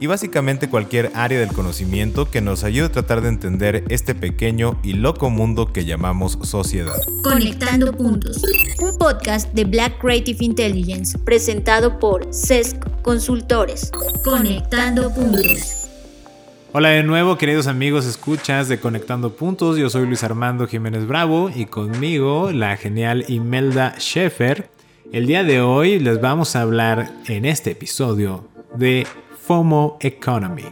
y básicamente cualquier área del conocimiento que nos ayude a tratar de entender este pequeño y loco mundo que llamamos sociedad. Conectando Puntos, un podcast de Black Creative Intelligence presentado por CESC Consultores. Conectando Puntos. Hola de nuevo, queridos amigos, escuchas de Conectando Puntos. Yo soy Luis Armando Jiménez Bravo y conmigo la genial Imelda Schaeffer. El día de hoy les vamos a hablar en este episodio de FOMO Economy.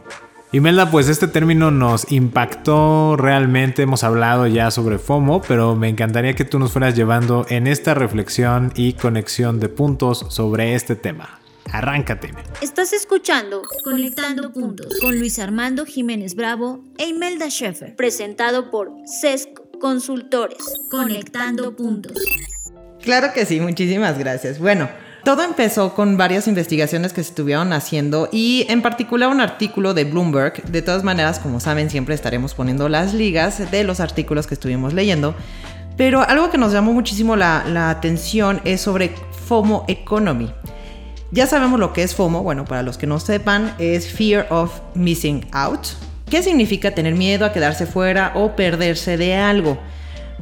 Imelda, pues este término nos impactó realmente, hemos hablado ya sobre FOMO, pero me encantaría que tú nos fueras llevando en esta reflexión y conexión de puntos sobre este tema. Arráncate. Estás escuchando Conectando Puntos con Luis Armando Jiménez Bravo e Imelda Schaeffer, presentado por CESC Consultores. Conectando Puntos. Claro que sí, muchísimas gracias. Bueno, todo empezó con varias investigaciones que se estuvieron haciendo y en particular un artículo de Bloomberg. De todas maneras, como saben, siempre estaremos poniendo las ligas de los artículos que estuvimos leyendo. Pero algo que nos llamó muchísimo la, atención es sobre FOMO Economy. Ya sabemos lo que es FOMO, bueno, para los que no sepan, es Fear of Missing Out. ¿Qué significa tener miedo a quedarse fuera o perderse de algo?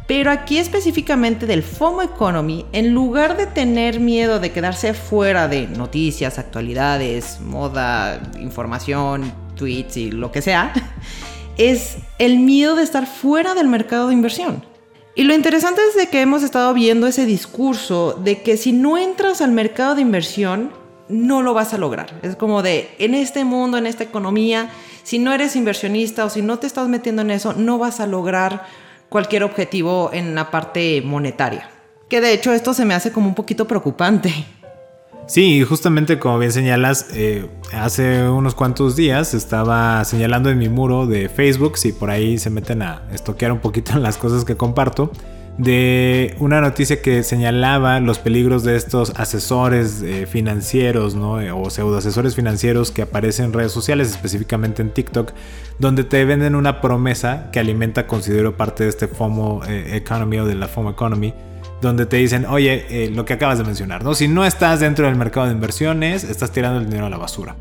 Pero aquí específicamente del FOMO Economy, en lugar de tener miedo de quedarse fuera de noticias, actualidades, moda, información, tweets y lo que sea, es el miedo de estar fuera del mercado de inversión. Y lo interesante es de que hemos estado viendo ese discurso de que si no entras al mercado de inversión, no lo vas a lograr. Es como de, en este mundo, en esta economía, si no eres inversionista o si no te estás metiendo en eso, no vas a lograr cualquier objetivo en la parte monetaria. Que de hecho esto se me hace como un poquito preocupante. Sí, justamente como bien señalas, eh, hace unos cuantos días estaba señalando en mi muro de Facebook, si por ahí se meten a estoquear un poquito las cosas que comparto, de una noticia que señalaba los peligros de estos asesores eh, financieros, ¿no? Eh, o pseudo asesores financieros que aparecen en redes sociales, específicamente en TikTok, donde te venden una promesa que alimenta, considero, parte de este FOMO eh, economy o de la FOMO economy, donde te dicen, oye, lo que acabas de mencionar, ¿no? Si no estás dentro del mercado de inversiones, estás tirando el dinero a la basura.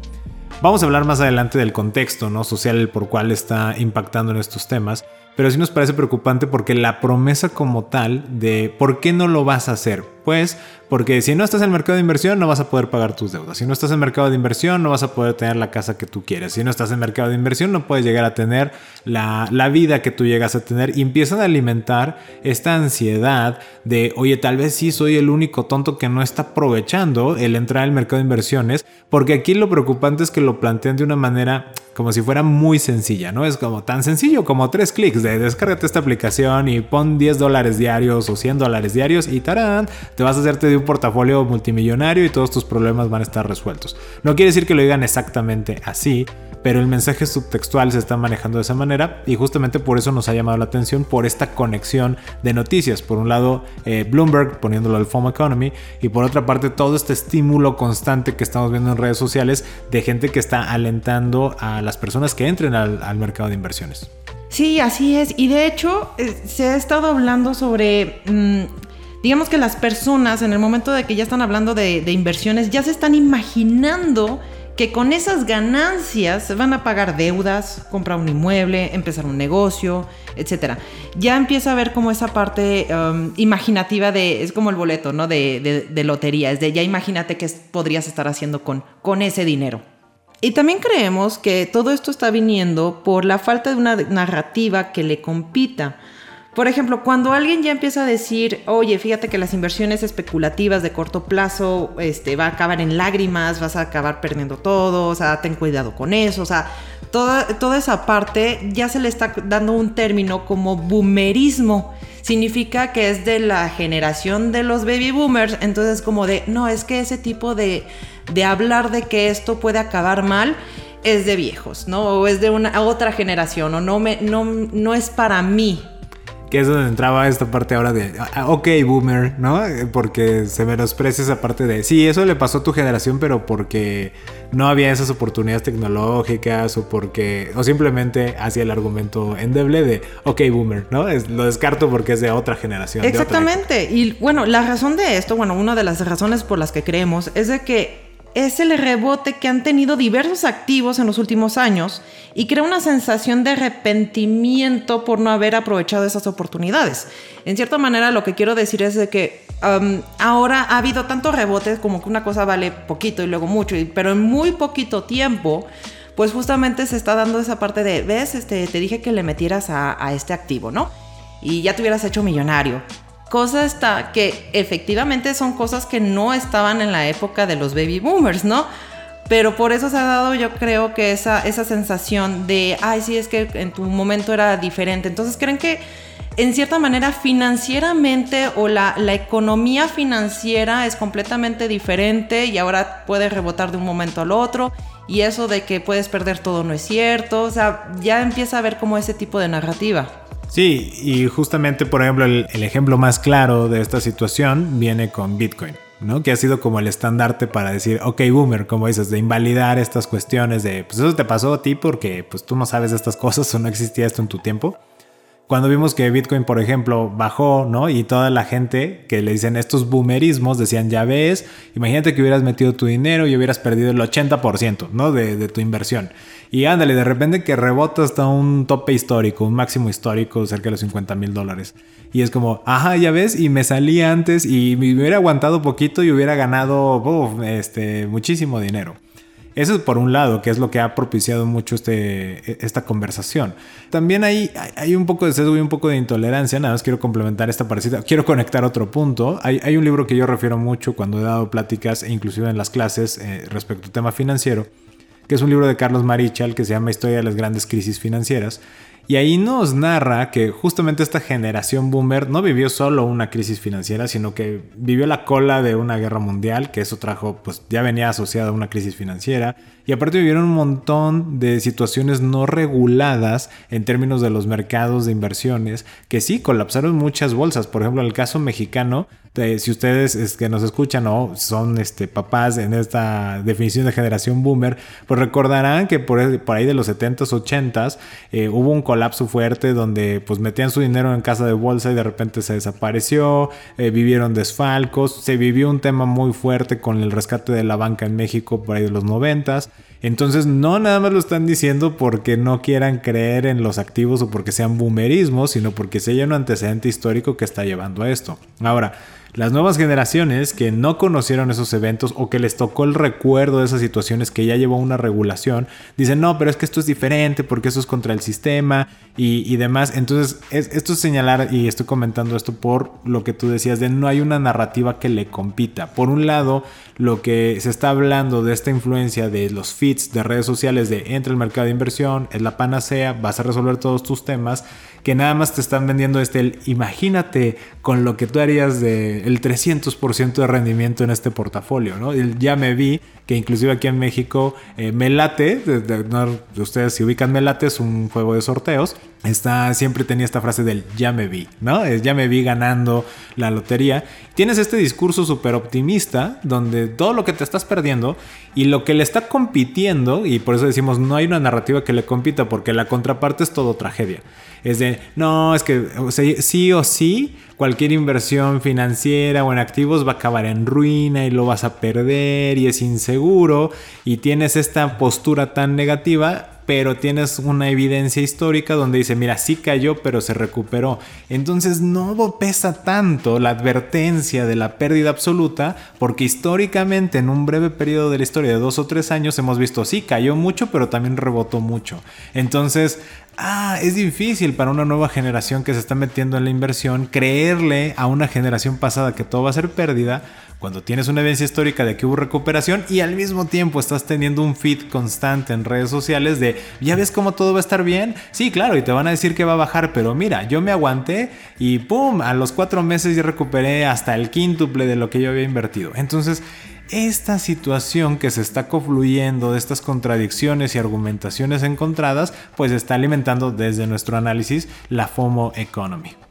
Vamos a hablar más adelante del contexto ¿no? social por cual está impactando en estos temas, pero sí nos parece preocupante porque la promesa como tal de por qué no lo vas a hacer, pues porque si no estás en el mercado de inversión no vas a poder pagar tus deudas, si no estás en el mercado de inversión no vas a poder tener la casa que tú quieres, si no estás en el mercado de inversión no puedes llegar a tener la, la vida que tú llegas a tener. Y empiezan a alimentar esta ansiedad de, oye, tal vez sí soy el único tonto que no está aprovechando el entrar al mercado de inversiones, porque aquí lo preocupante es que lo plantean de una manera como si fuera muy sencilla, ¿no? Es como tan sencillo como tres clics de descárgate esta aplicación y pon 10 dólares diarios o 100 dólares diarios y tarán, te vas a hacerte de un portafolio multimillonario y todos tus problemas van a estar resueltos. No quiere decir que lo digan exactamente así, pero el mensaje subtextual se está manejando de esa manera y justamente por eso nos ha llamado la atención por esta conexión de noticias. Por un lado, eh, Bloomberg poniéndolo al FOMO Economy y por otra parte todo este estímulo constante que estamos viendo en redes sociales de gente que está alentando a las personas que entren al, mercado de inversiones. Sí, así es. Y de hecho, eh, se ha estado hablando sobre... Mm, digamos que las personas en el momento de que ya están hablando de, inversiones ya se están imaginando que con esas ganancias van a pagar deudas, comprar un inmueble, empezar un negocio, etc. Ya empieza a ver como esa parte um, imaginativa de, es como el boleto, ¿no? De, de, lotería, es de ya imagínate qué podrías estar haciendo con, con ese dinero. Y también creemos que todo esto está viniendo por la falta de una narrativa que le compita. Por ejemplo, cuando alguien ya empieza a decir, oye, fíjate que las inversiones especulativas de corto plazo este, va a acabar en lágrimas, vas a acabar perdiendo todo, o sea, ten cuidado con eso, o sea, toda, esa parte ya se le está dando un término como boomerismo. Significa que es de la generación de los baby boomers, entonces como de, no, es que ese tipo de, de hablar de que esto puede acabar mal es de viejos, ¿no? O es de una otra generación, o no, me, no, no es para mí, que es donde entraba esta parte ahora de, ah, ah, ok, boomer, ¿no? Porque se menosprecia esa parte de, sí, eso le pasó a tu generación, pero porque no había esas oportunidades tecnológicas o porque, o simplemente hacía el argumento endeble de, ok, boomer, ¿no? Es, lo descarto porque es de otra generación. Exactamente. y bueno, la razón de esto, bueno, una de las razones por las que creemos es de que es el rebote que han tenido diversos activos en los últimos años y crea una sensación de arrepentimiento por no haber aprovechado esas oportunidades. En cierta manera lo que quiero decir es de que um, ahora ha habido tanto rebote como que una cosa vale poquito y luego mucho, pero en muy poquito tiempo pues justamente se está dando esa parte de, ves, este, te dije que le metieras a, a este activo, ¿no? Y ya te hubieras hecho millonario cosa está que efectivamente son cosas que no estaban en la época de los baby boomers, ¿no? Pero por eso se ha dado, yo creo que esa, esa sensación de, ay, sí, es que en tu momento era diferente. Entonces, ¿creen que en cierta manera financieramente o la, la economía financiera es completamente diferente y ahora puede rebotar de un momento al otro? Y eso de que puedes perder todo no es cierto. O sea, ya empieza a ver como ese tipo de narrativa. Sí, y justamente, por ejemplo, el, ejemplo más claro de esta situación viene con Bitcoin. ¿no? Que ha sido como el estandarte para decir, ok, boomer, como dices, de invalidar estas cuestiones de, pues eso te pasó a ti porque pues tú no sabes estas cosas o no existía esto en tu tiempo. Cuando vimos que Bitcoin, por ejemplo, bajó, ¿no? Y toda la gente que le dicen estos boomerismos decían, ya ves, imagínate que hubieras metido tu dinero y hubieras perdido el 80%, ¿no? De, tu inversión. Y ándale, de repente que rebota hasta un tope histórico, un máximo histórico cerca de los 50 mil dólares. Y es como, ajá, ya ves, y me salí antes y me hubiera aguantado poquito y hubiera ganado este, muchísimo dinero. Eso es por un lado, que es lo que ha propiciado mucho este, esta conversación. También hay, hay un poco de sesgo y un poco de intolerancia. Nada más quiero complementar esta parecida. Quiero conectar otro punto. Hay, hay un libro que yo refiero mucho cuando he dado pláticas, e inclusive en las clases, eh, respecto al tema financiero que es un libro de Carlos Marichal que se llama Historia de las grandes crisis financieras. Y ahí nos narra que justamente esta generación boomer no vivió solo una crisis financiera, sino que vivió la cola de una guerra mundial, que eso trajo, pues ya venía asociado a una crisis financiera. Y aparte vivieron un montón de situaciones no reguladas en términos de los mercados de inversiones, que sí colapsaron muchas bolsas. Por ejemplo, en el caso mexicano, si ustedes es que nos escuchan o son este, papás en esta definición de generación boomer, pues recordarán que por, por ahí de los 70s, 80s eh, hubo un colapso fuerte donde pues metían su dinero en casa de bolsa y de repente se desapareció, eh, vivieron desfalcos, se vivió un tema muy fuerte con el rescate de la banca en México por ahí de los 90s. Entonces no nada más lo están diciendo porque no quieran creer en los activos o porque sean boomerismos, sino porque se hay un antecedente histórico que está llevando a esto. Ahora, las nuevas generaciones que no conocieron esos eventos o que les tocó el recuerdo de esas situaciones que ya llevó una regulación, dicen, no, pero es que esto es diferente porque eso es contra el sistema y, demás. Entonces, esto es señalar, y estoy comentando esto por lo que tú decías, de no hay una narrativa que le compita. Por un lado, lo que se está hablando de esta influencia de los feeds de redes sociales de entra el mercado de inversión, es la panacea, vas a resolver todos tus temas que nada más te están vendiendo este, imagínate con lo que tú harías de el 300% de rendimiento en este portafolio, ¿no? ya me vi que inclusive aquí en México eh, Melate, de, ustedes si ubican Melate es un juego de sorteos, está, siempre tenía esta frase del ya me vi, ¿no? ya me vi ganando la lotería. Tienes este discurso súper optimista donde todo lo que te estás perdiendo y lo que le está compitiendo, y por eso decimos no hay una narrativa que le compita porque la contraparte es todo tragedia. Es de, no, es que sí o sí, cualquier inversión financiera o en activos va a acabar en ruina y lo vas a perder y es inseguro y tienes esta postura tan negativa pero tienes una evidencia histórica donde dice, mira, sí cayó, pero se recuperó. Entonces no pesa tanto la advertencia de la pérdida absoluta, porque históricamente en un breve periodo de la historia de dos o tres años hemos visto, sí, cayó mucho, pero también rebotó mucho. Entonces, ah, es difícil para una nueva generación que se está metiendo en la inversión creerle a una generación pasada que todo va a ser pérdida cuando tienes una evidencia histórica de que hubo recuperación y al mismo tiempo estás teniendo un feed constante en redes sociales de, ¿ya ves cómo todo va a estar bien? Sí, claro, y te van a decir que va a bajar, pero mira, yo me aguanté y ¡pum! A los cuatro meses ya recuperé hasta el quíntuple de lo que yo había invertido. Entonces, esta situación que se está confluyendo de estas contradicciones y argumentaciones encontradas, pues está alimentando desde nuestro análisis la FOMO Economy.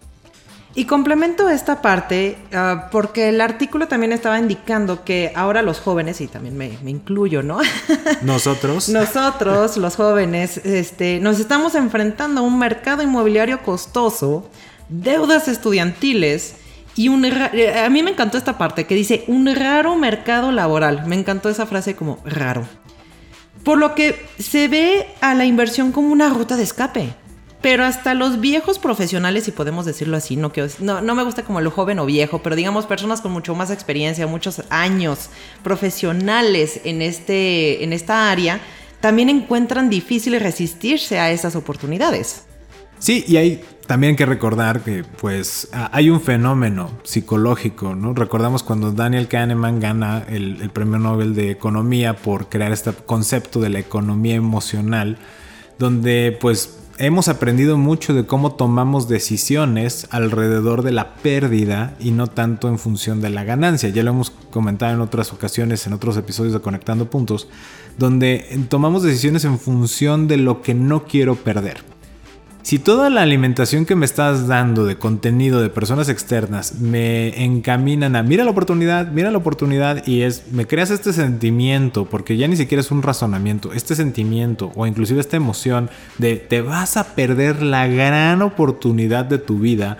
Y complemento esta parte uh, porque el artículo también estaba indicando que ahora los jóvenes, y también me, me incluyo, ¿no? Nosotros. Nosotros, los jóvenes, este, nos estamos enfrentando a un mercado inmobiliario costoso, deudas estudiantiles y un... A mí me encantó esta parte que dice un raro mercado laboral. Me encantó esa frase como raro. Por lo que se ve a la inversión como una ruta de escape. Pero hasta los viejos profesionales, si podemos decirlo así, no, no, no me gusta como lo joven o viejo, pero digamos personas con mucho más experiencia, muchos años profesionales en, este, en esta área, también encuentran difícil resistirse a esas oportunidades. Sí, y hay también que recordar que pues hay un fenómeno psicológico, ¿no? Recordamos cuando Daniel Kahneman gana el, el premio Nobel de Economía por crear este concepto de la economía emocional, donde pues hemos aprendido mucho de cómo tomamos decisiones alrededor de la pérdida y no tanto en función de la ganancia. Ya lo hemos comentado en otras ocasiones, en otros episodios de Conectando Puntos, donde tomamos decisiones en función de lo que no quiero perder. Si toda la alimentación que me estás dando de contenido de personas externas me encaminan a mira la oportunidad, mira la oportunidad y es me creas este sentimiento porque ya ni siquiera es un razonamiento, este sentimiento o inclusive esta emoción de te vas a perder la gran oportunidad de tu vida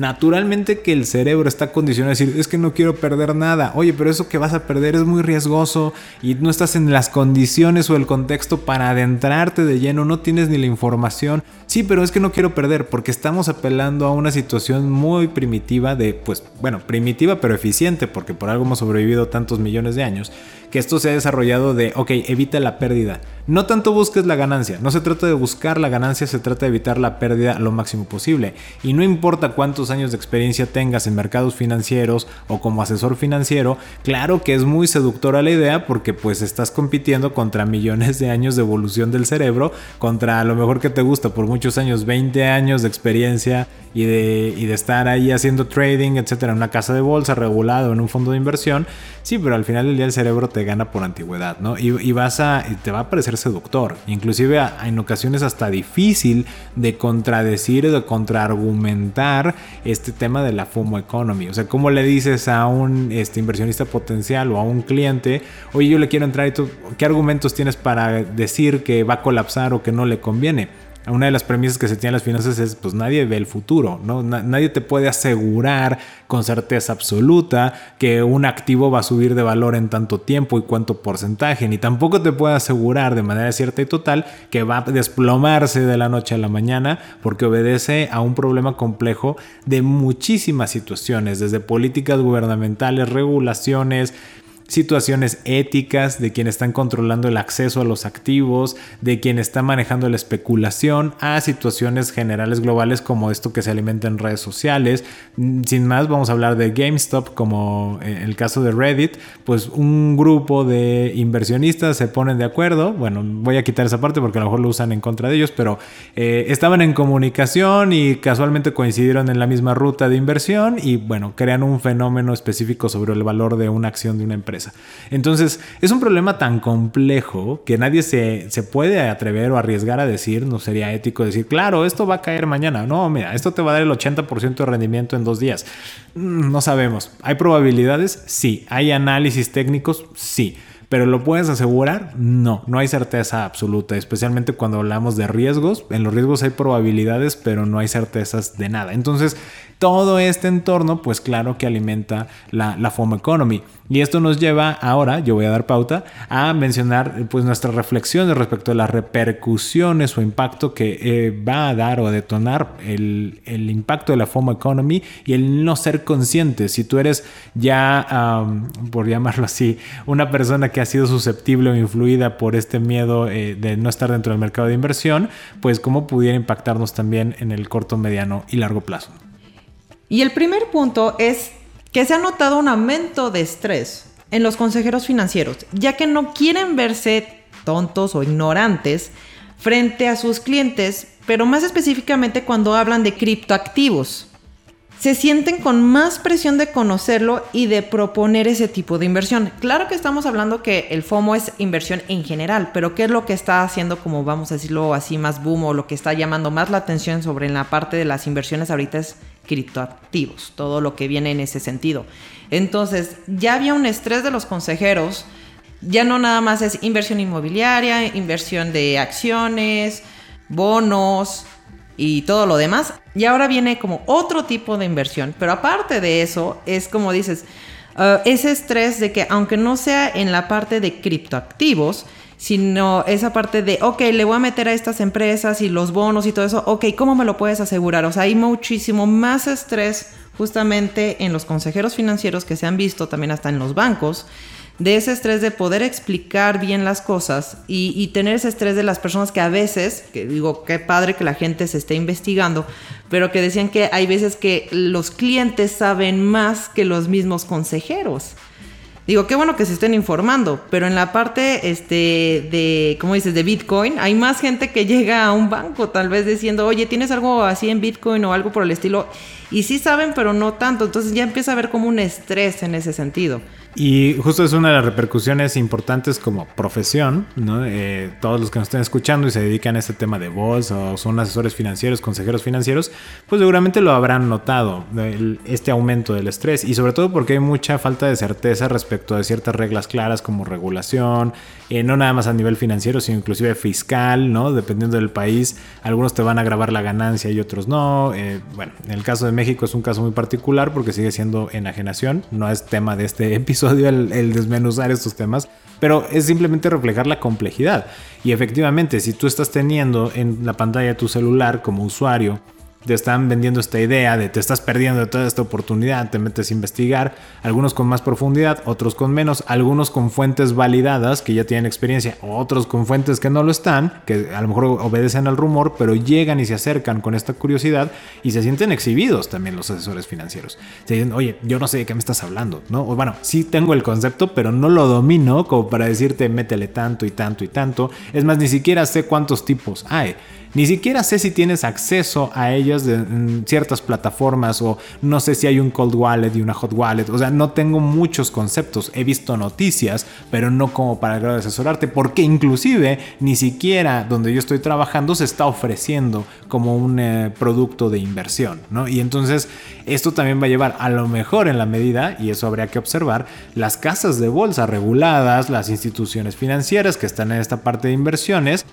naturalmente que el cerebro está condicionado a decir, es que no quiero perder nada. Oye, pero eso que vas a perder es muy riesgoso y no estás en las condiciones o el contexto para adentrarte de lleno, no tienes ni la información. Sí, pero es que no quiero perder porque estamos apelando a una situación muy primitiva de, pues, bueno, primitiva pero eficiente porque por algo hemos sobrevivido tantos millones de años que esto se ha desarrollado de, ok, evita la pérdida. No tanto busques la ganancia, no se trata de buscar la ganancia, se trata de evitar la pérdida lo máximo posible. Y no importa cuántos años de experiencia tengas en mercados financieros o como asesor financiero, claro que es muy seductora la idea porque pues estás compitiendo contra millones de años de evolución del cerebro, contra lo mejor que te gusta por muchos años, 20 años de experiencia y de, y de estar ahí haciendo trading, etcétera, en una casa de bolsa regulado, en un fondo de inversión. Sí, pero al final del día el cerebro te gana por antigüedad, ¿no? Y, vas a, te va a parecer seductor, inclusive en ocasiones hasta difícil de contradecir o de contraargumentar este tema de la FOMO economy. O sea, ¿cómo le dices a un este, inversionista potencial o a un cliente, oye, yo le quiero entrar y tú, ¿qué argumentos tienes para decir que va a colapsar o que no le conviene? Una de las premisas que se tiene en las finanzas es, pues nadie ve el futuro, ¿no? nadie te puede asegurar con certeza absoluta que un activo va a subir de valor en tanto tiempo y cuánto porcentaje, ni tampoco te puede asegurar de manera cierta y total que va a desplomarse de la noche a la mañana porque obedece a un problema complejo de muchísimas situaciones, desde políticas gubernamentales, regulaciones, situaciones éticas de quien están controlando el acceso a los activos, de quien está manejando la especulación, a situaciones generales globales como esto que se alimenta en redes sociales. Mm, sin más, vamos a hablar de GameStop como en el caso de Reddit, pues un grupo de inversionistas se ponen de acuerdo, bueno, voy a quitar esa parte porque a lo mejor lo usan en contra de ellos, pero eh, estaban en comunicación y casualmente coincidieron en la misma ruta de inversión y bueno, crean un fenómeno específico sobre el valor de una acción de una empresa. Entonces, es un problema tan complejo que nadie se, puede atrever o arriesgar a decir, no sería ético decir, claro, esto va a caer mañana. No, mira, esto te va a dar el 80% de rendimiento en dos días. Mm, no sabemos. ¿Hay probabilidades? Sí. ¿Hay análisis técnicos? Sí. Pero ¿lo puedes asegurar? No, no hay certeza absoluta, especialmente cuando hablamos de riesgos. En los riesgos hay probabilidades, pero no hay certezas de nada. Entonces, todo este entorno, pues claro que alimenta la, FOMO economy. Y esto nos lleva ahora, yo voy a dar pauta, a mencionar pues nuestras reflexiones respecto a las repercusiones o impacto que eh, va a dar o a detonar el, impacto de la FOMO economy y el no ser consciente. Si tú eres ya, por llamarlo así, una persona que ha sido susceptible o influida por este miedo eh, de no estar dentro del mercado de inversión, pues cómo pudiera impactarnos también en el corto, mediano y largo plazo. Y el primer punto es que se ha notado un aumento de estrés en los consejeros financieros, ya que no quieren verse tontos o ignorantes frente a sus clientes, pero más específicamente cuando hablan de criptoactivos. Se sienten con más presión de conocerlo y de proponer ese tipo de inversión. Claro que estamos hablando que el FOMO es inversión en general, pero ¿qué es lo que está haciendo, como vamos a decirlo así, más boom o lo que está llamando más la atención sobre la parte de las inversiones ahorita es criptoactivos, todo lo que viene en ese sentido. Entonces, ya había un estrés de los consejeros, ya no nada más es inversión inmobiliaria, inversión de acciones, bonos y todo lo demás. Y ahora viene como otro tipo de inversión, pero aparte de eso, es como dices, uh, ese estrés de que aunque no sea en la parte de criptoactivos, sino esa parte de, ok, le voy a meter a estas empresas y los bonos y todo eso, ok, ¿cómo me lo puedes asegurar? O sea, hay muchísimo más estrés justamente en los consejeros financieros que se han visto también hasta en los bancos, de ese estrés de poder explicar bien las cosas y, tener ese estrés de las personas que a veces, que digo, qué padre que la gente se esté investigando, pero que decían que hay veces que los clientes saben más que los mismos consejeros. Digo, qué bueno que se estén informando, pero en la parte este, de, ¿cómo dices?, de Bitcoin, hay más gente que llega a un banco tal vez diciendo, oye, ¿tienes algo así en Bitcoin o algo por el estilo? Y sí saben, pero no tanto. Entonces ya empieza a haber como un estrés en ese sentido. Y justo es una de las repercusiones importantes como profesión, ¿no? Eh, todos los que nos estén escuchando y se dedican a este tema de bolsa o son asesores financieros, consejeros financieros, pues seguramente lo habrán notado, este aumento del estrés y sobre todo porque hay mucha falta de certeza respecto a ciertas reglas claras como regulación, eh, no nada más a nivel financiero, sino inclusive fiscal, ¿no? Dependiendo del país, algunos te van a grabar la ganancia y otros no. Eh, bueno, en el caso de México es un caso muy particular porque sigue siendo enajenación, no es tema de este episodio el, desmenuzar estos temas, pero es simplemente reflejar la complejidad. Y efectivamente, si tú estás teniendo en la pantalla de tu celular como usuario te están vendiendo esta idea de te estás perdiendo toda esta oportunidad, te metes a investigar, algunos con más profundidad, otros con menos, algunos con fuentes validadas que ya tienen experiencia, otros con fuentes que no lo están, que a lo mejor obedecen al rumor, pero llegan y se acercan con esta curiosidad y se sienten exhibidos también los asesores financieros. Se dicen, oye, yo no sé de qué me estás hablando, ¿no? O bueno, sí tengo el concepto, pero no lo domino como para decirte métele tanto y tanto y tanto. Es más, ni siquiera sé cuántos tipos hay. Ni siquiera sé si tienes acceso a ellas en ciertas plataformas o no sé si hay un cold wallet y una hot wallet. O sea, no tengo muchos conceptos. He visto noticias, pero no como para el grado de asesorarte, porque inclusive ni siquiera donde yo estoy trabajando se está ofreciendo como un eh, producto de inversión, ¿no? Y entonces esto también va a llevar a lo mejor en la medida, y eso habría que observar, las casas de bolsa reguladas, las instituciones financieras que están en esta parte de inversiones,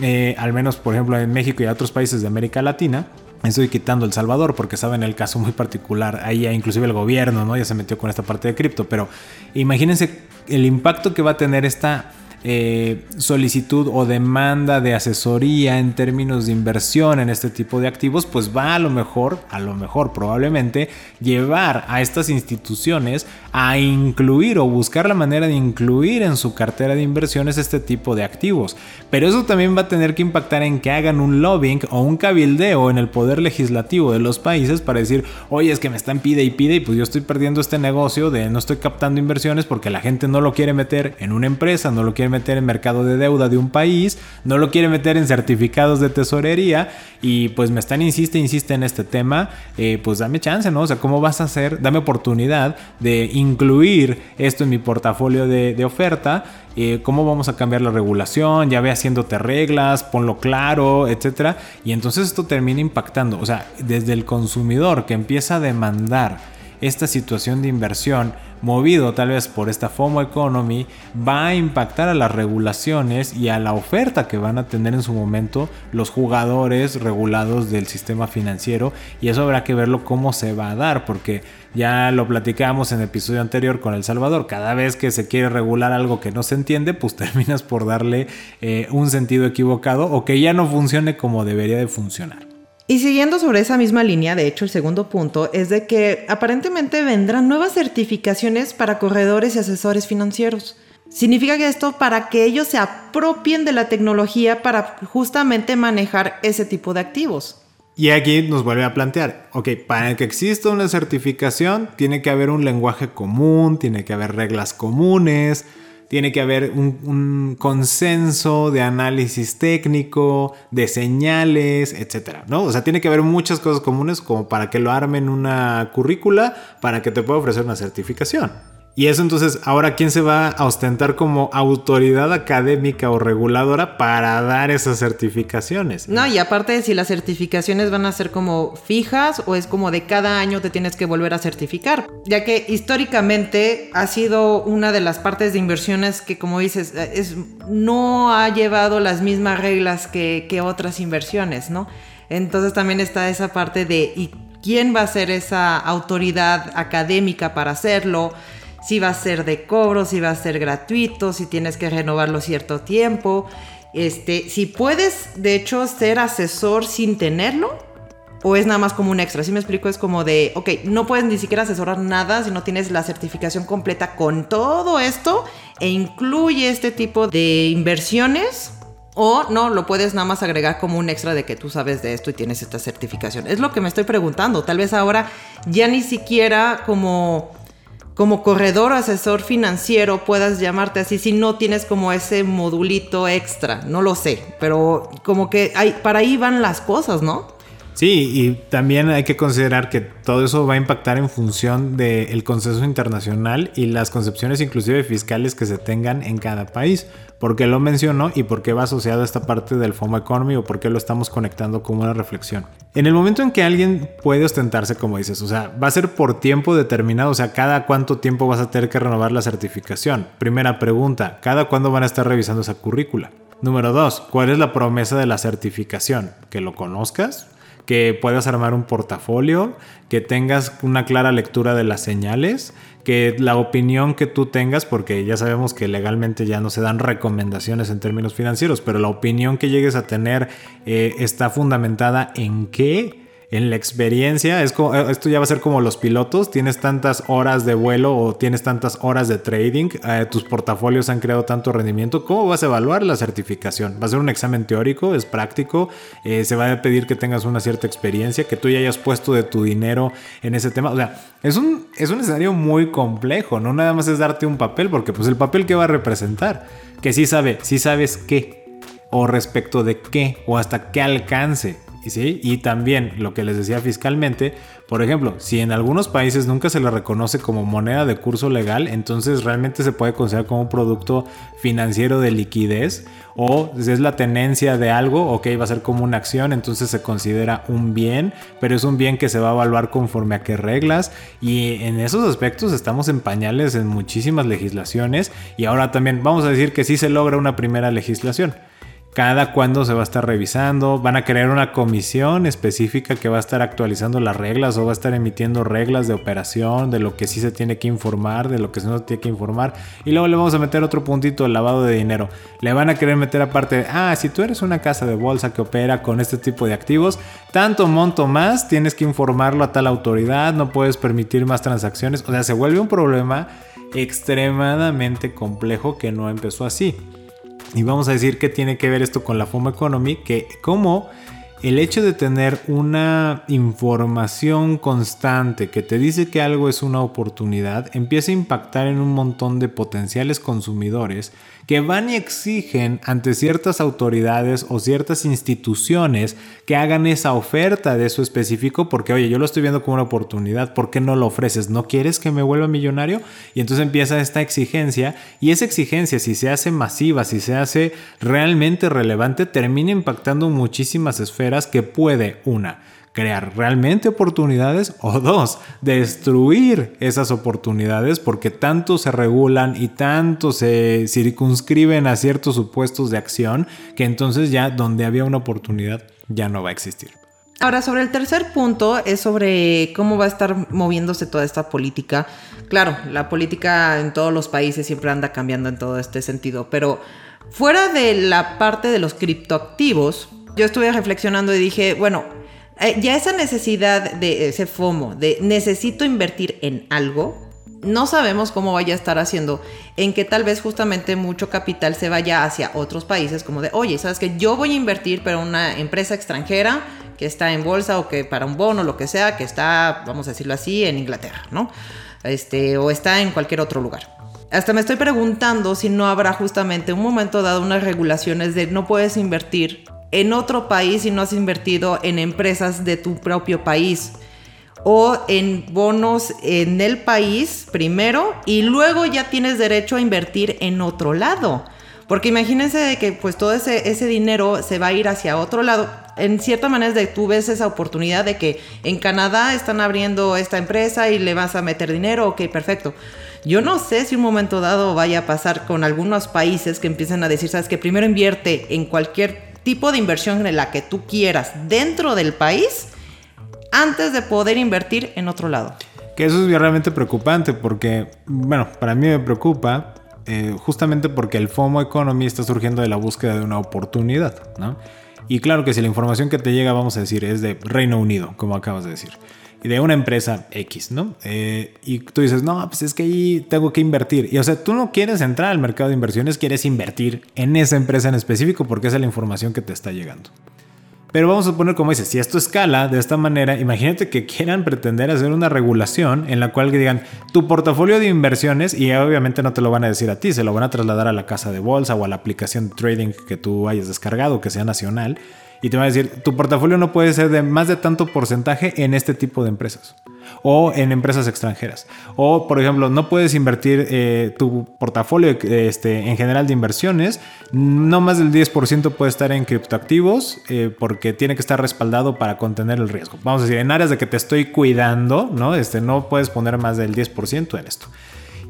eh, al menos por ejemplo en México y otros países de América Latina. Estoy quitando El Salvador porque saben el caso muy particular. Ahí inclusive el gobierno ¿no? ya se metió con esta parte de cripto. Pero imagínense el impacto que va a tener esta eh, solicitud o demanda de asesoría en términos de inversión en este tipo de activos, pues va a lo mejor, a lo mejor probablemente llevar a estas instituciones a incluir o buscar la manera de incluir en su cartera de inversiones este tipo de activos. Pero eso también va a tener que impactar en que hagan un lobbying o un cabildeo en el poder legislativo de los países para decir, oye, es que me están pide y pide y pues yo estoy perdiendo este negocio de no estoy captando inversiones porque la gente no lo quiere meter en una empresa, no lo quiere meter en mercado de deuda de un país, no lo quiere meter en certificados de tesorería y pues me están insiste, insiste en este tema, eh, pues dame chance, ¿no? O sea, ¿cómo vas a hacer? Dame oportunidad de incluir esto en mi portafolio de, oferta, eh, cómo vamos a cambiar la regulación, ya ve haciéndote reglas, ponlo claro, etcétera, y entonces esto termina impactando, o sea, desde el consumidor que empieza a demandar esta situación de inversión, movido tal vez por esta FOMO Economy, va a impactar a las regulaciones y a la oferta que van a tener en su momento los jugadores regulados del sistema financiero y eso habrá que verlo cómo se va a dar porque ya lo platicamos en el episodio anterior con El Salvador, cada vez que se quiere regular algo que no se entiende, pues terminas por darle eh, un sentido equivocado o que ya no funcione como debería de funcionar. Y siguiendo sobre esa misma línea, de hecho, el segundo punto es de que aparentemente vendrán nuevas certificaciones para corredores y asesores financieros. Significa que esto para que ellos se apropien de la tecnología para justamente manejar ese tipo de activos. Y aquí nos vuelve a plantear, ok, para que exista una certificación tiene que haber un lenguaje común, tiene que haber reglas comunes, tiene que haber un, consenso de análisis técnico, de señales, etcétera, ¿no? O sea, tiene que haber muchas cosas comunes como para que lo armen una currícula para que te pueda ofrecer una certificación. Y eso entonces, ahora quién se va a ostentar como autoridad académica o reguladora para dar esas certificaciones. No, y aparte si las certificaciones van a ser como fijas o es como de cada año te tienes que volver a certificar, ya que históricamente ha sido una de las partes de inversiones que como dices, es, no ha llevado las mismas reglas que, que otras inversiones, ¿no? Entonces también está esa parte de ¿y quién va a ser esa autoridad académica para hacerlo? Si va a ser de cobro, si va a ser gratuito, si tienes que renovarlo cierto tiempo. Este, si puedes, de hecho, ser asesor sin tenerlo, o es nada más como un extra. Si me explico, es como de, ok, no puedes ni siquiera asesorar nada si no tienes la certificación completa con todo esto e incluye este tipo de inversiones. O no, lo puedes nada más agregar como un extra de que tú sabes de esto y tienes esta certificación. Es lo que me estoy preguntando. Tal vez ahora ya ni siquiera como como corredor asesor financiero puedas llamarte así si no tienes como ese modulito extra, no lo sé, pero como que hay, para ahí van las cosas, ¿no? Sí, y también hay que considerar que todo eso va a impactar en función del consenso internacional y las concepciones inclusive fiscales que se tengan en cada país. ¿Por qué lo menciono y por qué va asociado a esta parte del FOMO Economy o por qué lo estamos conectando como una reflexión? En el momento en que alguien puede ostentarse, como dices, o sea, va a ser por tiempo determinado, o sea, cada cuánto tiempo vas a tener que renovar la certificación. Primera pregunta, ¿cada cuándo van a estar revisando esa currícula? Número dos, ¿cuál es la promesa de la certificación? ¿Que lo conozcas? Que puedas armar un portafolio, que tengas una clara lectura de las señales, que la opinión que tú tengas, porque ya sabemos que legalmente ya no se dan recomendaciones en términos financieros, pero la opinión que llegues a tener eh, está fundamentada en qué en la experiencia, eh, esto ya va a ser como los pilotos, tienes tantas horas de vuelo o tienes tantas horas de trading, eh, tus portafolios han creado tanto rendimiento, ¿cómo vas a evaluar la certificación? ¿Va a ser un examen teórico? ¿Es práctico? Eh, ¿Se va a pedir que tengas una cierta experiencia, que tú ya hayas puesto de tu dinero en ese tema? O sea, es un, es un escenario muy complejo, no nada más es darte un papel, porque pues el papel que va a representar, que sí sabe, sí sabes qué, o respecto de qué, o hasta qué alcance. Y también lo que les decía fiscalmente, por ejemplo, si en algunos países nunca se le reconoce como moneda de curso legal, entonces realmente se puede considerar como un producto financiero de liquidez o es la tenencia de algo, ok, va a ser como una acción, entonces se considera un bien, pero es un bien que se va a evaluar conforme a qué reglas. Y en esos aspectos estamos en pañales en muchísimas legislaciones y ahora también vamos a decir que sí se logra una primera legislación cada cuándo se va a estar revisando, van a crear una comisión específica que va a estar actualizando las reglas o va a estar emitiendo reglas de operación, de lo que sí se tiene que informar, de lo que no se tiene que informar. Y luego le vamos a meter otro puntito, el lavado de dinero. Le van a querer meter aparte, ah, si tú eres una casa de bolsa que opera con este tipo de activos, tanto monto más, tienes que informarlo a tal autoridad, no puedes permitir más transacciones. O sea, se vuelve un problema extremadamente complejo que no empezó así. Y vamos a decir que tiene que ver esto con la FOMO Economy, que como el hecho de tener una información constante que te dice que algo es una oportunidad empieza a impactar en un montón de potenciales consumidores que van y exigen ante ciertas autoridades o ciertas instituciones que hagan esa oferta de eso específico porque, oye, yo lo estoy viendo como una oportunidad, ¿por qué no lo ofreces? ¿No quieres que me vuelva millonario? Y entonces empieza esta exigencia y esa exigencia, si se hace masiva, si se hace realmente relevante, termina impactando muchísimas esferas que puede, una, crear realmente oportunidades o dos, destruir esas oportunidades porque tanto se regulan y tanto se circunscriben a ciertos supuestos de acción que entonces ya donde había una oportunidad ya no va a existir. Ahora, sobre el tercer punto es sobre cómo va a estar moviéndose toda esta política. Claro, la política en todos los países siempre anda cambiando en todo este sentido, pero fuera de la parte de los criptoactivos, yo estuve reflexionando y dije, bueno, eh, ya esa necesidad de ese FOMO, de necesito invertir en algo, no sabemos cómo vaya a estar haciendo, en que tal vez justamente mucho capital se vaya hacia otros países, como de, oye, sabes que yo voy a invertir para una empresa extranjera que está en bolsa o que para un bono, lo que sea, que está, vamos a decirlo así, en Inglaterra, ¿no? Este, o está en cualquier otro lugar. Hasta me estoy preguntando si no habrá justamente un momento dado unas regulaciones de no puedes invertir en otro país y no has invertido en empresas de tu propio país. o en bonos en el país primero y luego ya tienes derecho a invertir en otro lado. Porque imagínense de que pues todo ese, dinero se va a ir hacia otro lado. En cierta manera de tú ves esa oportunidad de que en Canadá están abriendo esta empresa y le vas a meter dinero, ok, perfecto. Yo no sé si un momento dado vaya a pasar con algunos países que empiezan a decir, sabes que primero invierte en cualquier tipo de inversión en la que tú quieras dentro del país antes de poder invertir en otro lado. Que eso es realmente preocupante porque, bueno, para mí me preocupa eh, justamente porque el FOMO Economy está surgiendo de la búsqueda de una oportunidad, ¿no? Y claro que si la información que te llega, vamos a decir, es de Reino Unido, como acabas de decir, de una empresa X, ¿no? Eh, y tú dices, no, pues es que ahí tengo que invertir. Y o sea, tú no quieres entrar al mercado de inversiones, quieres invertir en esa empresa en específico porque esa es la información que te está llegando. Pero vamos a poner como dices, si esto escala de esta manera, imagínate que quieran pretender hacer una regulación en la cual digan tu portafolio de inversiones y obviamente no te lo van a decir a ti, se lo van a trasladar a la casa de bolsa o a la aplicación de trading que tú hayas descargado, que sea nacional, y te van a decir tu portafolio no puede ser de más de tanto porcentaje en este tipo de empresas o en empresas extranjeras. O, por ejemplo, no puedes invertir eh, tu portafolio este, en general de inversiones, no más del 10% puede estar en criptoactivos eh, porque tiene que estar respaldado para contener el riesgo. Vamos a decir, en áreas de que te estoy cuidando, ¿no? Este, no puedes poner más del 10% en esto.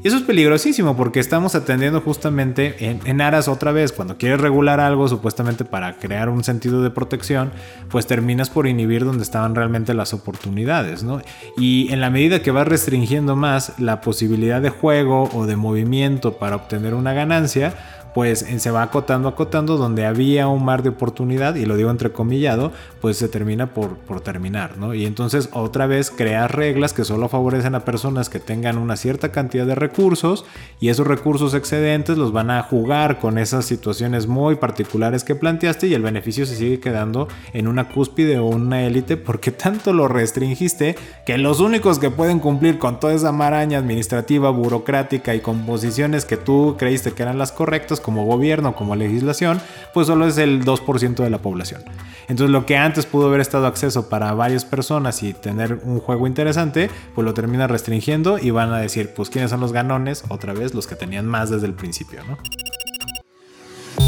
Y eso es peligrosísimo porque estamos atendiendo justamente en, aras otra vez, cuando quieres regular algo supuestamente para crear un sentido de protección, pues terminas por inhibir donde estaban realmente las oportunidades, ¿no? Y en la medida que vas restringiendo más la posibilidad de juego o de movimiento para obtener una ganancia, pues se va acotando, acotando, donde había un mar de oportunidad, y lo digo entrecomillado, pues se termina por, por terminar, ¿no? Y entonces otra vez crear reglas que solo favorecen a personas que tengan una cierta cantidad de recursos, y esos recursos excedentes los van a jugar con esas situaciones muy particulares que planteaste, y el beneficio se sigue quedando en una cúspide o una élite, porque tanto lo restringiste que los únicos que pueden cumplir con toda esa maraña administrativa, burocrática y composiciones que tú creíste que eran las correctas, como gobierno, como legislación, pues solo es el 2% de la población. Entonces lo que antes pudo haber estado acceso para varias personas y tener un juego interesante, pues lo termina restringiendo y van a decir, pues quiénes son los ganones, otra vez los que tenían más desde el principio, ¿no?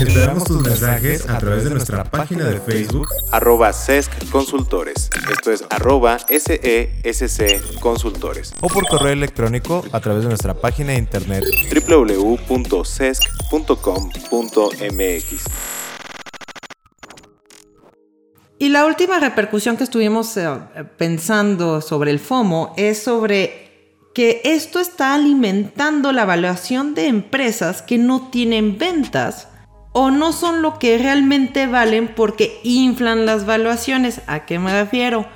Esperamos tus mensajes a través de nuestra página de Facebook arroba SESC Consultores. Esto es arroba SESC Consultores. O por correo electrónico a través de nuestra página de internet www.sesc.com.mx. Y la última repercusión que estuvimos eh, pensando sobre el FOMO es sobre que esto está alimentando la evaluación de empresas que no tienen ventas o no son lo que realmente valen porque inflan las valuaciones. ¿A qué me refiero?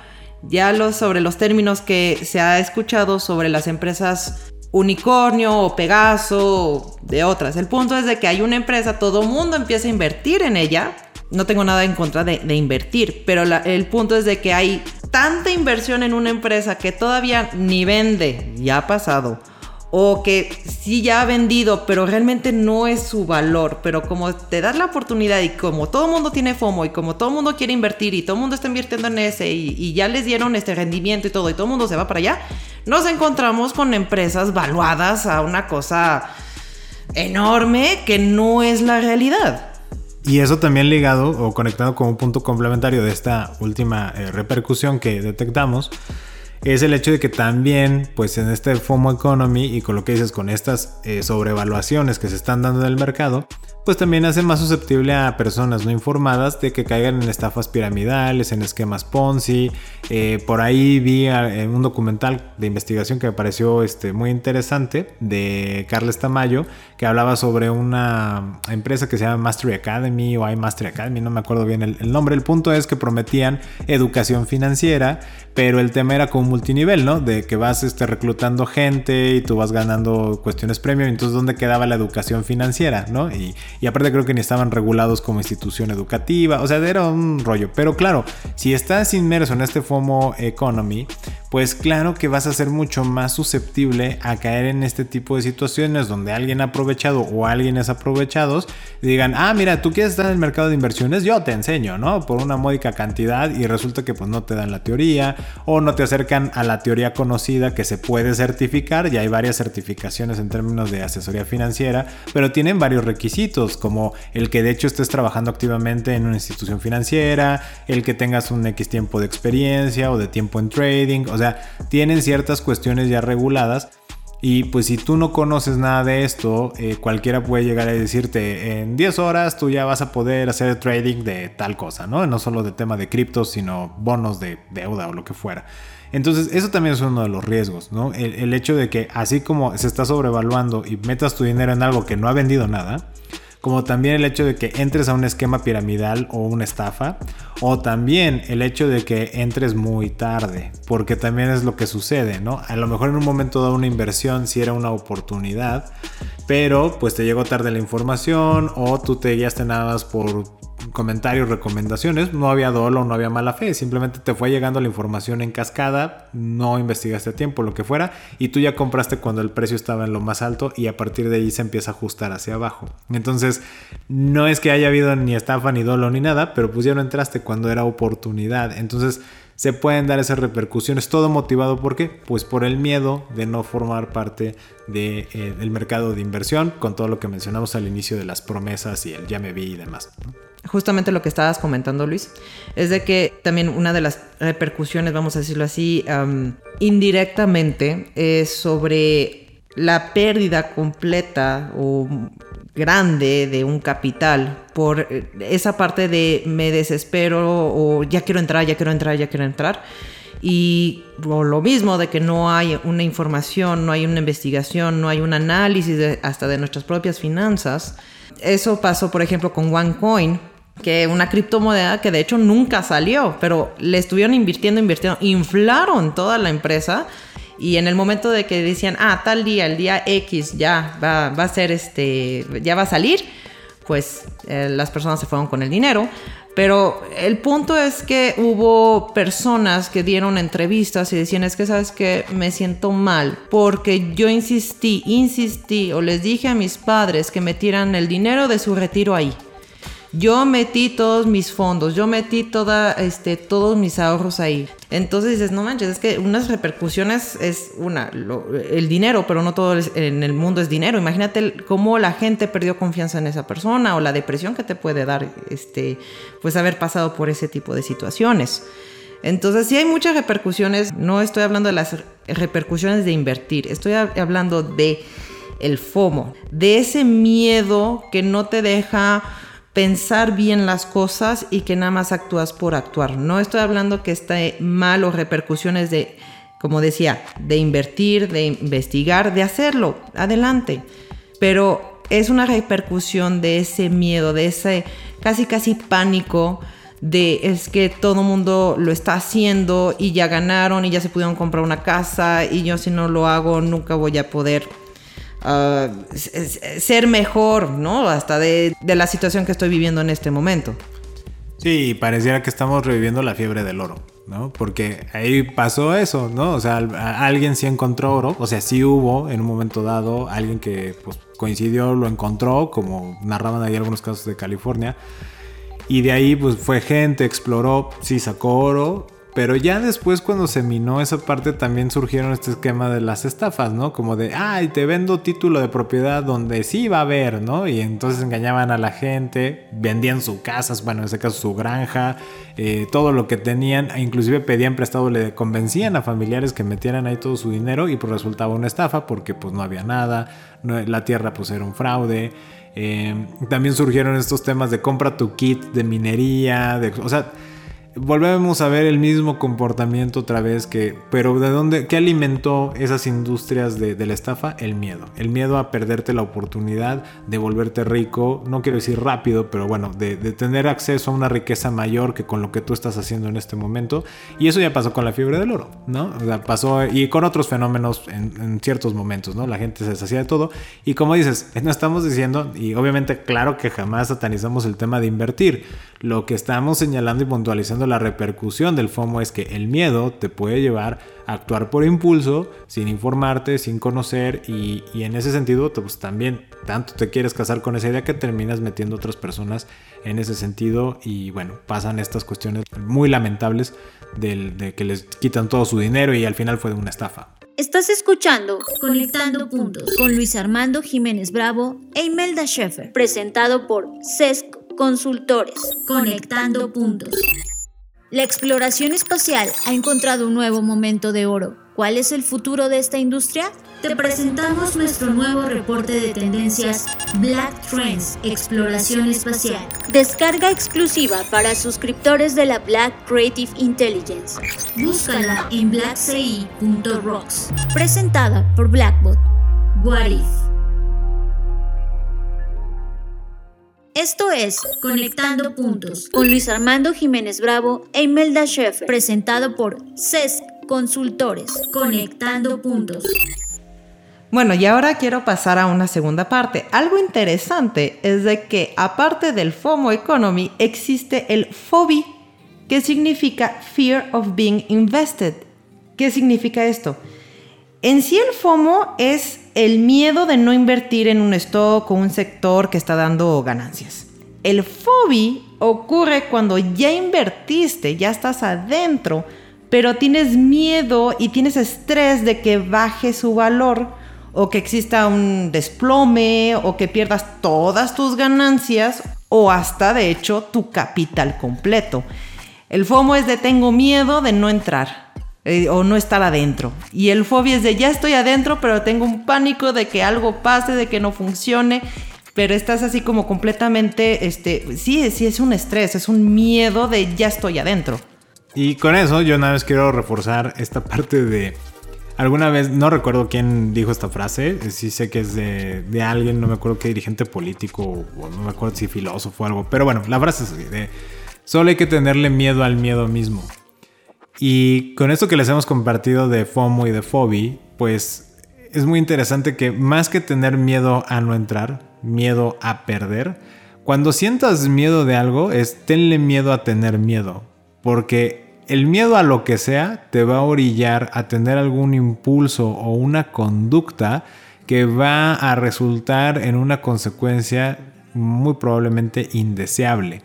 Ya lo, sobre los términos que se ha escuchado sobre las empresas unicornio o Pegaso o de otras. El punto es de que hay una empresa, todo mundo empieza a invertir en ella. No tengo nada en contra de, invertir, pero el punto es de que hay tanta inversión en una empresa que todavía ni vende, ya ha pasado o que sí ya ha vendido, pero realmente no es su valor. Pero como te das la oportunidad y como todo el mundo tiene FOMO y como todo el mundo quiere invertir y todo el mundo está invirtiendo en ese y, ya les dieron este rendimiento y todo y todo el mundo se va para allá, nos encontramos con empresas valuadas a una cosa enorme que no es la realidad. Y eso también ligado o conectado con un punto complementario de esta última eh, repercusión que detectamos es el hecho de que también, pues en este FOMO Economy y con lo que dices, con estas eh, sobrevaluaciones que se están dando en el mercado, pues también hace más susceptible a personas no informadas de que caigan en estafas piramidales, en esquemas Ponzi. Eh, por ahí vi en un documental de investigación que me pareció este, muy interesante de Carles Tamayo, que hablaba sobre una empresa que se llama Mastery Academy o iMastery Academy, no me acuerdo bien el, nombre. El punto es que prometían educación financiera, pero el tema era como multinivel, ¿no? De que vas este, reclutando gente y tú vas ganando cuestiones premium, entonces ¿dónde quedaba la educación financiera, ¿no? Y aparte creo que ni estaban regulados como institución educativa, o sea, era un rollo. Pero claro, si estás inmerso en este FOMO Economy, pues claro que vas a ser mucho más susceptible a caer en este tipo de situaciones donde alguien ha aprovechado o alguien es aprovechado y digan, ah, mira, tú quieres estar en el mercado de inversiones, yo te enseño, ¿no? Por una módica cantidad y resulta que pues no te dan la teoría o no te acercan a la teoría conocida que se puede certificar, ya hay varias certificaciones en términos de asesoría financiera, pero tienen varios requisitos como el que de hecho estés trabajando activamente en una institución financiera, el que tengas un X tiempo de experiencia o de tiempo en trading, o sea, tienen ciertas cuestiones ya reguladas. Y pues si tú no conoces nada de esto, eh, cualquiera puede llegar a decirte, en 10 horas tú ya vas a poder hacer trading de tal cosa, ¿no? No solo de tema de criptos, sino bonos de deuda o lo que fuera. Entonces, eso también es uno de los riesgos, ¿no? El, el hecho de que así como se está sobrevaluando y metas tu dinero en algo que no ha vendido nada, como también el hecho de que entres a un esquema piramidal o una estafa, o también el hecho de que entres muy tarde, porque también es lo que sucede, ¿no? A lo mejor en un momento dado una inversión si era una oportunidad, pero pues te llegó tarde la información o tú te guiaste nada más por comentarios, recomendaciones, no había dolo, no había mala fe, simplemente te fue llegando la información en cascada, no investigaste a tiempo, lo que fuera, y tú ya compraste cuando el precio estaba en lo más alto y a partir de ahí se empieza a ajustar hacia abajo. Entonces, no es que haya habido ni estafa, ni dolo, ni nada, pero pues ya no entraste cuando era oportunidad. Entonces, se pueden dar esas repercusiones. Todo motivado por qué? Pues por el miedo de no formar parte del de, eh, mercado de inversión, con todo lo que mencionamos al inicio de las promesas y el ya me vi y demás justamente lo que estabas comentando, Luis, es de que también una de las repercusiones, vamos a decirlo así, indirectamente, es sobre la pérdida completa o grande de un capital por eh, esa parte de me desespero o ya quiero entrar, ya quiero entrar, ya quiero entrar. Y lo mismo de que no hay una información, no hay una investigación, no hay un análisis hasta de nuestras propias finanzas. Eso pasó, por ejemplo, con OneCoin, que una criptomoneda que de hecho nunca salió, pero le estuvieron invirtiendo, invirtiendo, inflaron toda la empresa y en el momento de que decían, ah, tal día, el día X ya va, a ser este, ya va a salir, pues eh, las personas se fueron con el dinero. Pero el punto es que hubo personas que dieron entrevistas y decían, es que sabes que me siento mal porque yo insistí, insistí o les dije a mis padres que metieran el dinero de su retiro ahí. Yo metí todos mis fondos, yo metí toda, este, todos mis ahorros ahí. Entonces dices, no manches, es que unas repercusiones es una, el dinero, pero no todo en el mundo es dinero. Imagínate cómo la gente perdió confianza en esa persona o la depresión que te puede dar, este, pues haber pasado por ese tipo de situaciones. Entonces sí hay muchas repercusiones, no estoy hablando de las repercusiones de invertir, estoy hablando de el FOMO, de ese miedo que no te deja pensar bien las cosas y que nada más actúas por actuar. No estoy hablando que esté mal o repercusiones de, como decía, de invertir, de investigar, de hacerlo, adelante. Pero es una repercusión de ese miedo, de ese casi casi pánico de es que todo el mundo lo está haciendo y ya ganaron y ya se pudieron comprar una casa y yo si no lo hago nunca voy a poder Ser mejor, ¿no? Hasta de, la situación que estoy viviendo en este momento. Sí, pareciera que estamos reviviendo la fiebre del oro, ¿no? Porque ahí pasó eso, ¿no? O sea, alguien sí encontró oro, o sea, sí hubo en un momento dado alguien que pues, coincidió, lo encontró, como narraban ahí algunos casos de California. Y de ahí pues fue gente, exploró, sí sacó oro pero ya después cuando se minó esa parte también surgieron este esquema de las estafas, ¿no? Como de, ay, te vendo título de propiedad donde sí va a haber, ¿no? Y entonces engañaban a la gente, vendían sus casas, bueno, en ese caso su granja, eh, todo lo que tenían, e inclusive pedían prestado, le convencían a familiares que metieran ahí todo su dinero y pues resultaba una estafa porque pues no había nada, la tierra pues era un fraude. Eh, también surgieron estos temas de compra tu kit de minería, de, o sea, volvemos a ver el mismo comportamiento otra vez que, pero ¿de dónde, qué alimentó esas industrias de, la estafa? El miedo, el miedo a perderte la oportunidad de volverte rico, no quiero decir rápido, pero bueno, de, tener acceso a una riqueza mayor que con lo que tú estás haciendo en este momento. Y eso ya pasó con la fiebre del oro, ¿no? O sea, pasó y con otros fenómenos en, ciertos momentos, ¿no? La gente se deshacía de todo. Y como dices, no estamos diciendo, y obviamente claro que jamás satanizamos el tema de invertir. Lo que estamos señalando y puntualizando la repercusión del FOMO es que el miedo te puede llevar a actuar por impulso, sin informarte, sin conocer y, en ese sentido pues también tanto te quieres casar con esa idea que terminas metiendo a otras personas en ese sentido y bueno, pasan estas cuestiones muy lamentables de que les quitan todo su dinero y al final fue una estafa. Estás escuchando Conectando Puntos con Luis Armando Jiménez Bravo e Imelda Schaefer, presentado por CESC Consultores. Conectando Puntos. La exploración espacial ha encontrado un nuevo momento de oro. ¿Cuál es el futuro de esta industria? Te presentamos nuestro nuevo reporte de tendencias Black Trends Exploración Espacial. Descarga exclusiva para suscriptores de la Black Creative Intelligence. Búscala en blackci.rocks. Presentada por Blackbot. What If. Esto es Conectando Puntos con Luis Armando Jiménez Bravo e Imelda Schaefer, presentado por CESC Consultores. Conectando Puntos. Bueno, y ahora quiero pasar a una segunda parte. Algo interesante es de que aparte del FOMO Economy existe el FOBI, que significa Fear of Being Invested. ¿Qué significa esto? En sí el FOMO es el miedo de no invertir en un stock o un sector que está dando ganancias. El FOBI ocurre cuando ya invertiste, ya estás adentro, pero tienes miedo y tienes estrés de que baje su valor o que exista un desplome o que pierdas todas tus ganancias o hasta de hecho tu capital completo. El FOMO es de tengo miedo de no entrar eh, o no estar adentro. Y el fobia es de ya estoy adentro, pero tengo un pánico de que algo pase, de que no funcione. Pero estás así como completamente, este, sí, sí es un estrés, es un miedo de ya estoy adentro. Y con eso yo nada vez quiero reforzar esta parte de Alguna vez, no recuerdo quién dijo esta frase, sí sé que es de, alguien, no me acuerdo qué dirigente político o no me acuerdo si filósofo o algo, pero bueno, la frase es de solo hay que tenerle miedo al miedo mismo. Y con esto que les hemos compartido de FOMO y de FOBI, pues es muy interesante que más que tener miedo a no entrar, miedo a perder, cuando sientas miedo de algo es tenle miedo a tener miedo, porque el miedo a lo que sea te va a orillar a tener algún impulso o una conducta que va a resultar en una consecuencia muy probablemente indeseable.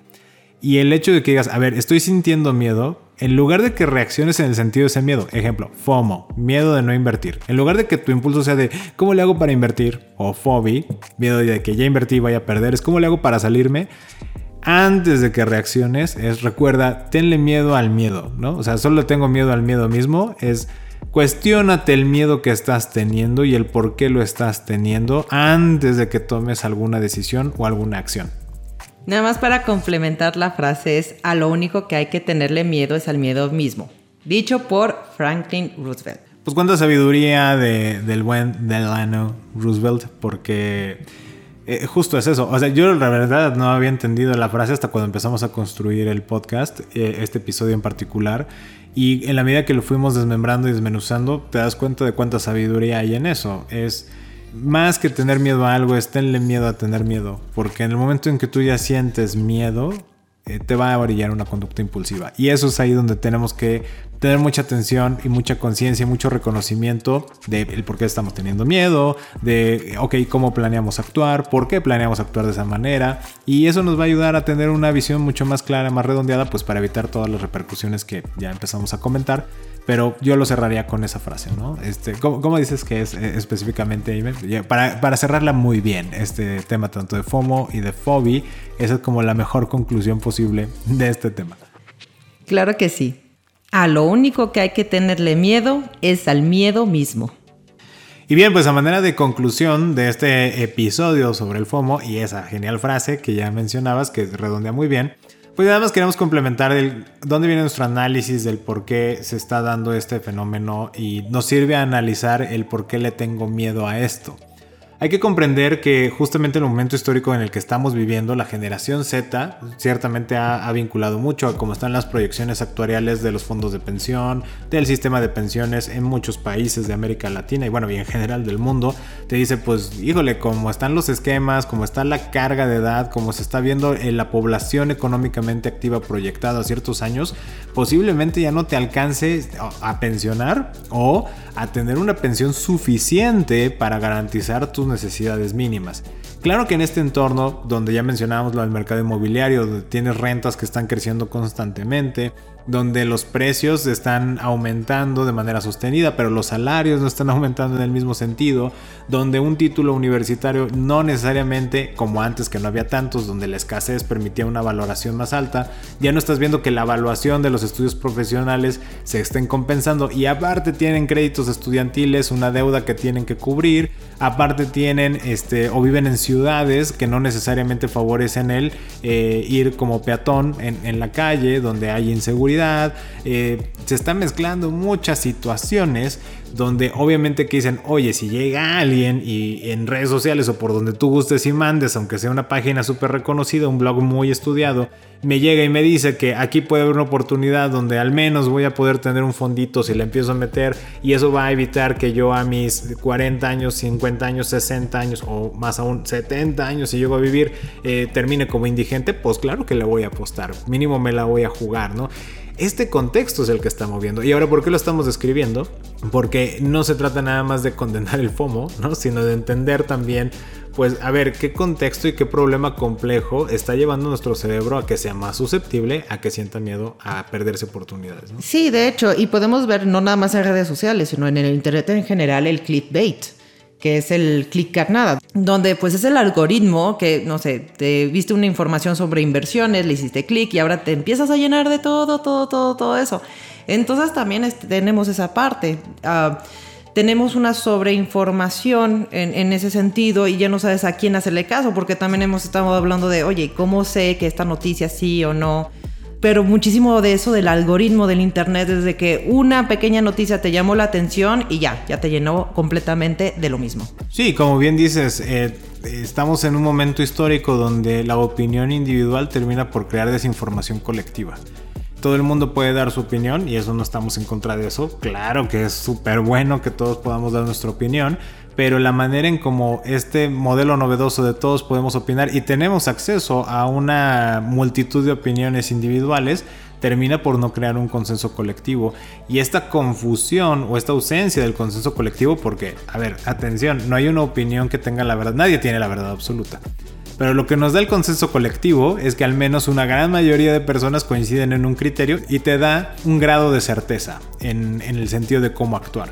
Y el hecho de que digas, a ver, estoy sintiendo miedo, en lugar de que reacciones en el sentido de ese miedo, ejemplo, FOMO, miedo de no invertir, en lugar de que tu impulso sea de ¿cómo le hago para invertir? o FOBI, miedo de que ya invertí y vaya a perder, es ¿cómo le hago para salirme? antes de que reacciones es recuerda, tenle miedo al miedo, ¿no? O sea, solo tengo miedo al miedo mismo, es cuestionate el miedo que estás teniendo y el por qué lo estás teniendo antes de que tomes alguna decisión o alguna acción. Nada más para complementar la frase es, a lo único que hay que tenerle miedo es al miedo mismo, dicho por Franklin Roosevelt. Pues cuánta sabiduría del buen Delano Roosevelt, porque eh, justo es eso. O sea, yo la verdad no había entendido la frase hasta cuando empezamos a construir el podcast, eh, este episodio en particular. Y en la medida que lo fuimos desmembrando y desmenuzando, te das cuenta de cuánta sabiduría hay en eso. Es más que tener miedo a algo, es tenerle miedo a tener miedo. Porque en el momento en que tú ya sientes miedo, eh, te va a brillar una conducta impulsiva. Y eso es ahí donde tenemos que tener mucha atención y mucha conciencia mucho reconocimiento de por qué estamos teniendo miedo, de, ok, cómo planeamos actuar, por qué planeamos actuar de esa manera. Y eso nos va a ayudar a tener una visión mucho más clara, más redondeada, pues para evitar todas las repercusiones que ya empezamos a comentar. Pero yo lo cerraría con esa frase, ¿no? Este, ¿cómo, dices que es eh, específicamente, Para, para cerrarla muy bien, este tema tanto de FOMO y de FOBI, esa es como la mejor conclusión posible de este tema. Claro que sí. A lo único que hay que tenerle miedo es al miedo mismo. Y bien, pues a manera de conclusión de este episodio sobre el FOMO y esa genial frase que ya mencionabas, que redondea muy bien, pues nada más queremos complementar el, dónde viene nuestro análisis del por qué se está dando este fenómeno y nos sirve a analizar el por qué le tengo miedo a esto. Hay que comprender que justamente en el momento histórico en el que estamos viviendo, la generación Z ciertamente ha, vinculado mucho a cómo están las proyecciones actuariales de los fondos de pensión, del sistema de pensiones en muchos países de América Latina y bueno, y en general del mundo. Te dice, pues, híjole, cómo están los esquemas, cómo está la carga de edad, cómo se está viendo en la población económicamente activa proyectada a ciertos años, posiblemente ya no te alcance a pensionar o a tener una pensión suficiente para garantizar tus necesidades mínimas. Claro que en este entorno, donde ya mencionábamos lo del mercado inmobiliario, donde tienes rentas que están creciendo constantemente, donde los precios están aumentando de manera sostenida, pero los salarios no están aumentando en el mismo sentido, donde un título universitario no necesariamente, como antes que no había tantos, donde la escasez permitía una valoración más alta, ya no estás viendo que la evaluación de los estudios profesionales se estén compensando. Y aparte tienen créditos estudiantiles, una deuda que tienen que cubrir, aparte tienen este o viven en ciudades que no necesariamente favorecen el eh, ir como peatón en, en la calle, donde hay inseguridad eh, se están mezclando muchas situaciones donde obviamente que dicen, oye, si llega alguien y en redes sociales o por donde tú gustes y mandes, aunque sea una página súper reconocida, un blog muy estudiado, me llega y me dice que aquí puede haber una oportunidad donde al menos voy a poder tener un fondito si le empiezo a meter y eso va a evitar que yo a mis 40 años, 50 años, 60 años o más aún 70 años si llego a vivir eh, termine como indigente, pues claro que le voy a apostar, mínimo me la voy a jugar, ¿no? Este contexto es el que está moviendo. Y ahora, ¿por qué lo estamos describiendo? Porque no se trata nada más de condenar el FOMO, ¿no? Sino de entender también, pues, a ver, qué contexto y qué problema complejo está llevando nuestro cerebro a que sea más susceptible, a que sienta miedo a perderse oportunidades. Sí, de hecho, y podemos ver no nada más en redes sociales, sino en el Internet en general, el clickbait que es el click carnada, donde pues es el algoritmo que, no sé, te viste una información sobre inversiones, le hiciste clic y ahora te empiezas a llenar de todo, todo, todo, todo eso. Entonces también tenemos esa parte. Ah, tenemos una sobreinformación en, en, ese sentido y ya no sabes a quién hacerle caso, porque también hemos estado hablando de, oye, ¿cómo sé que esta noticia sí o no? Pero muchísimo de eso del algoritmo del internet desde que una pequeña noticia te llamó la atención y ya, ya te llenó completamente de lo mismo. Sí, como bien dices, eh, estamos en un momento histórico donde la opinión individual termina por crear desinformación colectiva. Todo el mundo puede dar su opinión y eso no estamos en contra de eso. Claro que es súper bueno que todos podamos dar nuestra opinión, pero la manera en como este modelo novedoso de todos podemos opinar y tenemos acceso a una multitud de opiniones individuales termina por no crear un consenso colectivo. Y esta confusión o esta ausencia del consenso colectivo, porque, a ver, atención, no hay una opinión que tenga la verdad, nadie tiene la verdad absoluta. Pero lo que nos da el consenso colectivo es que al menos una gran mayoría de personas coinciden en un criterio y te da un grado de certeza en, en el sentido de cómo actuar.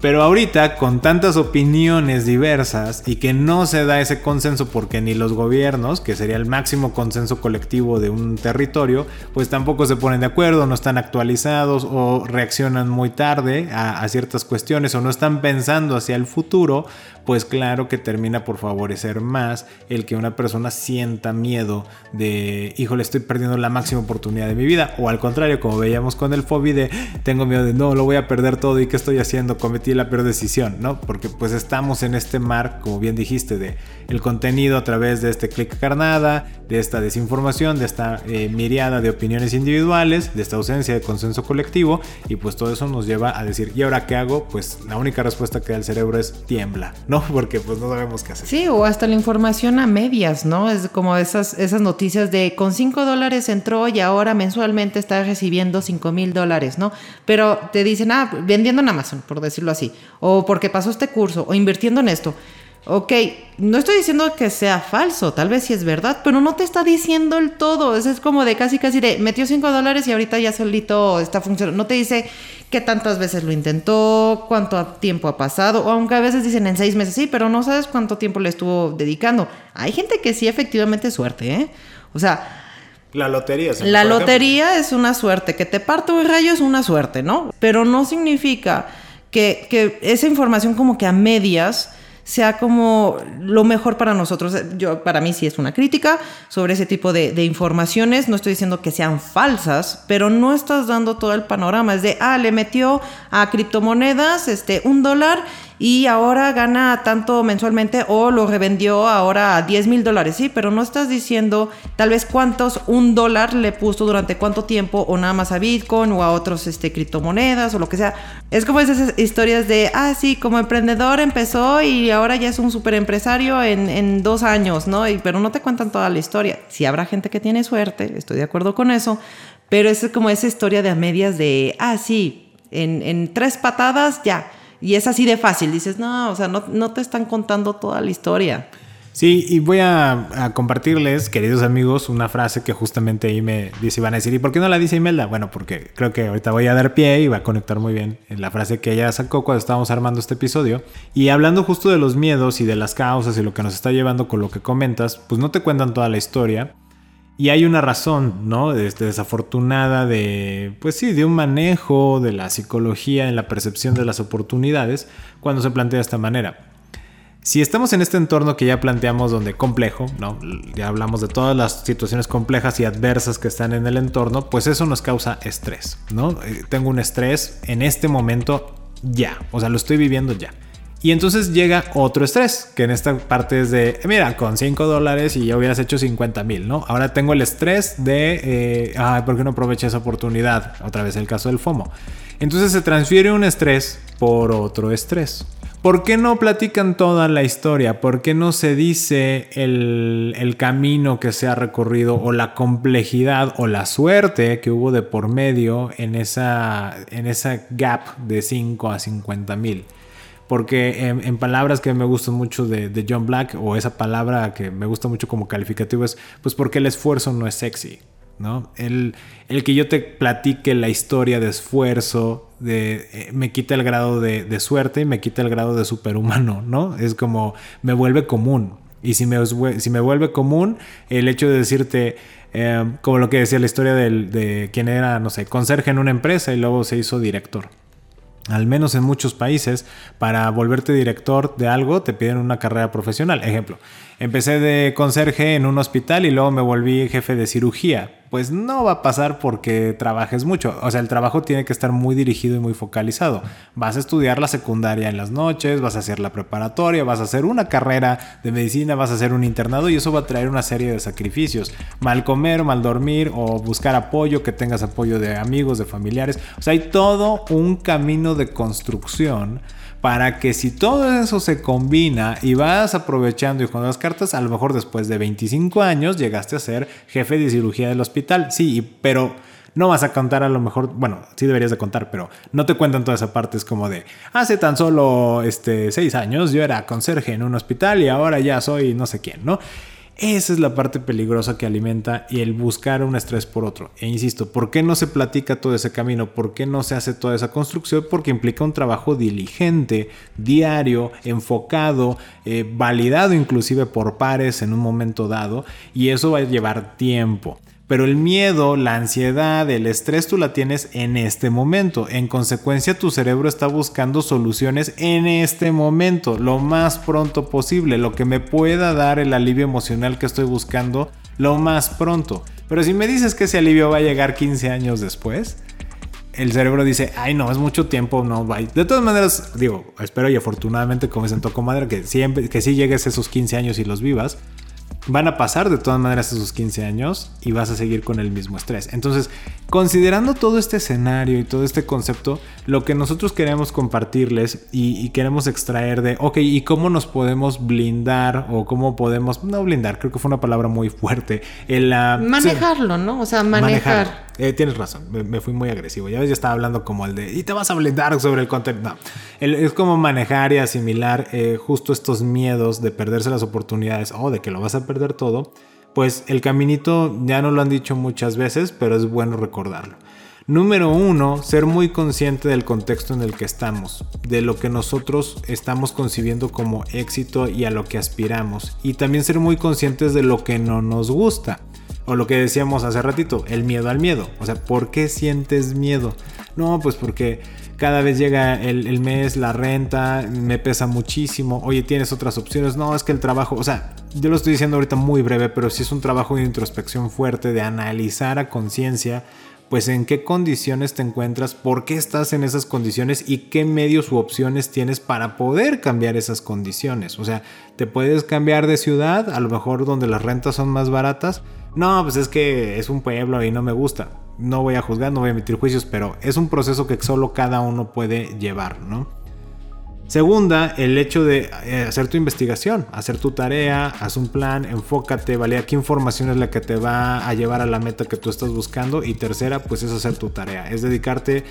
Pero ahorita, con tantas opiniones diversas y que no se da ese consenso porque ni los gobiernos, que sería el máximo consenso colectivo de un territorio, pues tampoco se ponen de acuerdo, no están actualizados o reaccionan muy tarde a, ciertas cuestiones o no están pensando hacia el futuro, pues claro que termina por favorecer más el que una persona sienta miedo de, híjole, estoy perdiendo la máxima oportunidad de mi vida. O al contrario, como veíamos con el Fobi de, tengo miedo de, no, lo voy a perder todo y qué estoy haciendo, cometí la peor decisión, ¿no? Porque pues estamos en este mar, como bien dijiste, de el contenido a través de este clic carnada, de esta desinformación, de esta eh, miriada de opiniones individuales, de esta ausencia de consenso colectivo y pues todo eso nos lleva a decir, ¿y ahora qué hago? Pues la única respuesta que da el cerebro es tiembla, ¿no? Porque pues no sabemos qué hacer. Sí, o hasta la información a medias, ¿no? Es como esas, esas noticias de con 5 dólares entró y ahora mensualmente está recibiendo 5 mil dólares, ¿no? Pero te dicen, ah, vendiendo en Amazon, por decirlo así, o porque pasó este curso, o invirtiendo en esto. Ok, no estoy diciendo que sea falso, tal vez sí es verdad, pero no te está diciendo el todo. Es como de casi, casi de metió 5 dólares y ahorita ya solito está funcionando. No te dice qué tantas veces lo intentó, cuánto tiempo ha pasado, o aunque a veces dicen en seis meses, sí, pero no sabes cuánto tiempo le estuvo dedicando. Hay gente que sí, efectivamente, suerte, ¿eh? O sea. La lotería. La lotería es una suerte. Que te parto un rayo es una suerte, ¿no? Pero no significa que, que esa información como que a medias sea como lo mejor para nosotros. Yo, para mí sí es una crítica sobre ese tipo de, informaciones. No estoy diciendo que sean falsas, pero no estás dando todo el panorama. Es de, ah, le metió a criptomonedas este, un dólar y ahora gana tanto mensualmente o lo revendió ahora a 10 mil dólares, sí, pero no estás diciendo tal vez cuántos un dólar le puso durante cuánto tiempo o nada más a Bitcoin o a otros este, criptomonedas o lo que sea. Es como esas historias de, ah, sí, como emprendedor empezó y ahora ya es un super empresario en, en dos años, ¿no? Pero no te cuentan toda la historia. Si habrá gente que tiene suerte, estoy de acuerdo con eso, pero es como esa historia de a medias de, ah, sí, en, en tres patadas ya y es así de fácil. Dices, no, o sea, no, te están contando toda la historia. Sí, y voy a, compartirles, queridos amigos, una frase que justamente ahí me dice, van a decir, ¿y por qué no la dice Imelda? Bueno, porque creo que ahorita voy a dar pie y va a conectar muy bien en la frase que ella sacó cuando estábamos armando este episodio. Y hablando justo de los miedos y de las causas y lo que nos está llevando con lo que comentas, pues no te cuentan toda la historia. Y hay una razón, ¿no? Desafortunada de, pues sí, de un manejo de la psicología en la percepción de las oportunidades cuando se plantea de esta manera. Si estamos en este entorno que ya planteamos donde complejo, ¿no? Ya hablamos de todas las situaciones complejas y adversas que están en el entorno, pues eso nos causa estrés, ¿no? Eh, tengo un estrés en este momento ya, o sea, lo estoy viviendo ya. Y entonces llega otro estrés, que en esta parte es de, mira, con 5 dólares y ya hubieras hecho 50 mil, ¿no? Ahora tengo el estrés de, eh, ay, ¿por qué no aproveché esa oportunidad? Otra vez el caso del FOMO. Entonces se transfiere un estrés por otro estrés. ¿Por qué no platican toda la historia? ¿Por qué no se dice el, camino que se ha recorrido o la complejidad o la suerte que hubo de por medio en esa, en esa gap de 5 a 50 mil? Porque en, palabras que me gustan mucho de, John Black, o esa palabra que me gusta mucho como calificativo es, pues porque el esfuerzo no es sexy, ¿no? El, el que yo te platique la historia de esfuerzo, de, eh, me quita el grado de, suerte y me quita el grado de superhumano, ¿no? Es como, me vuelve común. Y si me, si me vuelve común, el hecho de decirte, eh, como lo que decía la historia de quien era, no sé, conserje en una empresa y luego se hizo director al menos en muchos países, para volverte director de algo te piden una carrera profesional. Ejemplo, empecé de conserje en un hospital y luego me volví jefe de cirugía pues no va a pasar porque trabajes mucho. O sea, el trabajo tiene que estar muy dirigido y muy focalizado. Vas a estudiar la secundaria en las noches, vas a hacer la preparatoria, vas a hacer una carrera de medicina, vas a hacer un internado y eso va a traer una serie de sacrificios. Mal comer, mal dormir o buscar apoyo, que tengas apoyo de amigos, de familiares. O sea, hay todo un camino de construcción para que si todo eso se combina y vas aprovechando y con las cartas, a lo mejor después de 25 años llegaste a ser jefe de cirugía del hospital. Sí, pero no vas a contar a lo mejor, bueno, sí deberías de contar, pero no te cuentan toda esa parte, es como de, hace tan solo este, 6 años yo era conserje en un hospital y ahora ya soy no sé quién, ¿no? Esa es la parte peligrosa que alimenta y el buscar un estrés por otro. E insisto, ¿por qué no se platica todo ese camino? ¿Por qué no se hace toda esa construcción? Porque implica un trabajo diligente, diario, enfocado, eh, validado inclusive por pares en un momento dado y eso va a llevar tiempo. Pero el miedo, la ansiedad, el estrés tú la tienes en este momento. En consecuencia tu cerebro está buscando soluciones en este momento, lo más pronto posible, lo que me pueda dar el alivio emocional que estoy buscando lo más pronto. Pero si me dices que ese alivio va a llegar 15 años después, el cerebro dice, ay no, es mucho tiempo, no, va. De todas maneras, digo, espero y afortunadamente como dicen Toco Madre, que, siempre, que sí llegues esos 15 años y los vivas van a pasar de todas maneras esos 15 años y vas a seguir con el mismo estrés. Entonces, considerando todo este escenario y todo este concepto, lo que nosotros queremos compartirles y, queremos extraer de, ok, ¿y cómo nos podemos blindar o cómo podemos, no blindar, creo que fue una palabra muy fuerte, el... manejarlo, ¿no? O sea, manejar. Eh, tienes razón, me, fui muy agresivo. Ya ves, ya estaba hablando como el de, y te vas a blindar sobre el contenido. No, es como manejar y asimilar eh, justo estos miedos de perderse las oportunidades o de que lo vas a perder todo. Pues el caminito ya no lo han dicho muchas veces, pero es bueno recordarlo. Número uno, ser muy consciente del contexto en el que estamos, de lo que nosotros estamos concibiendo como éxito y a lo que aspiramos. Y también ser muy conscientes de lo que no nos gusta. O lo que decíamos hace ratito, el miedo al miedo. O sea, ¿por qué sientes miedo? No, pues porque cada vez llega el, mes, la renta, me pesa muchísimo. Oye, tienes otras opciones. No, es que el trabajo, o sea, yo lo estoy diciendo ahorita muy breve, pero sí es un trabajo de introspección fuerte, de analizar a conciencia pues en qué condiciones te encuentras, por qué estás en esas condiciones y qué medios u opciones tienes para poder cambiar esas condiciones. O sea, te puedes cambiar de ciudad, a lo mejor donde las rentas son más baratas. No, pues es que es un pueblo y no me gusta. No voy a juzgar, no voy a emitir juicios, pero es un proceso que solo cada uno puede llevar, ¿no? Segunda, el hecho de eh, hacer tu investigación, hacer tu tarea, haz un plan, enfócate, ¿vale? ¿Qué información es la que te va a llevar a la meta que tú estás buscando? Y tercera, pues es hacer tu tarea, es dedicarte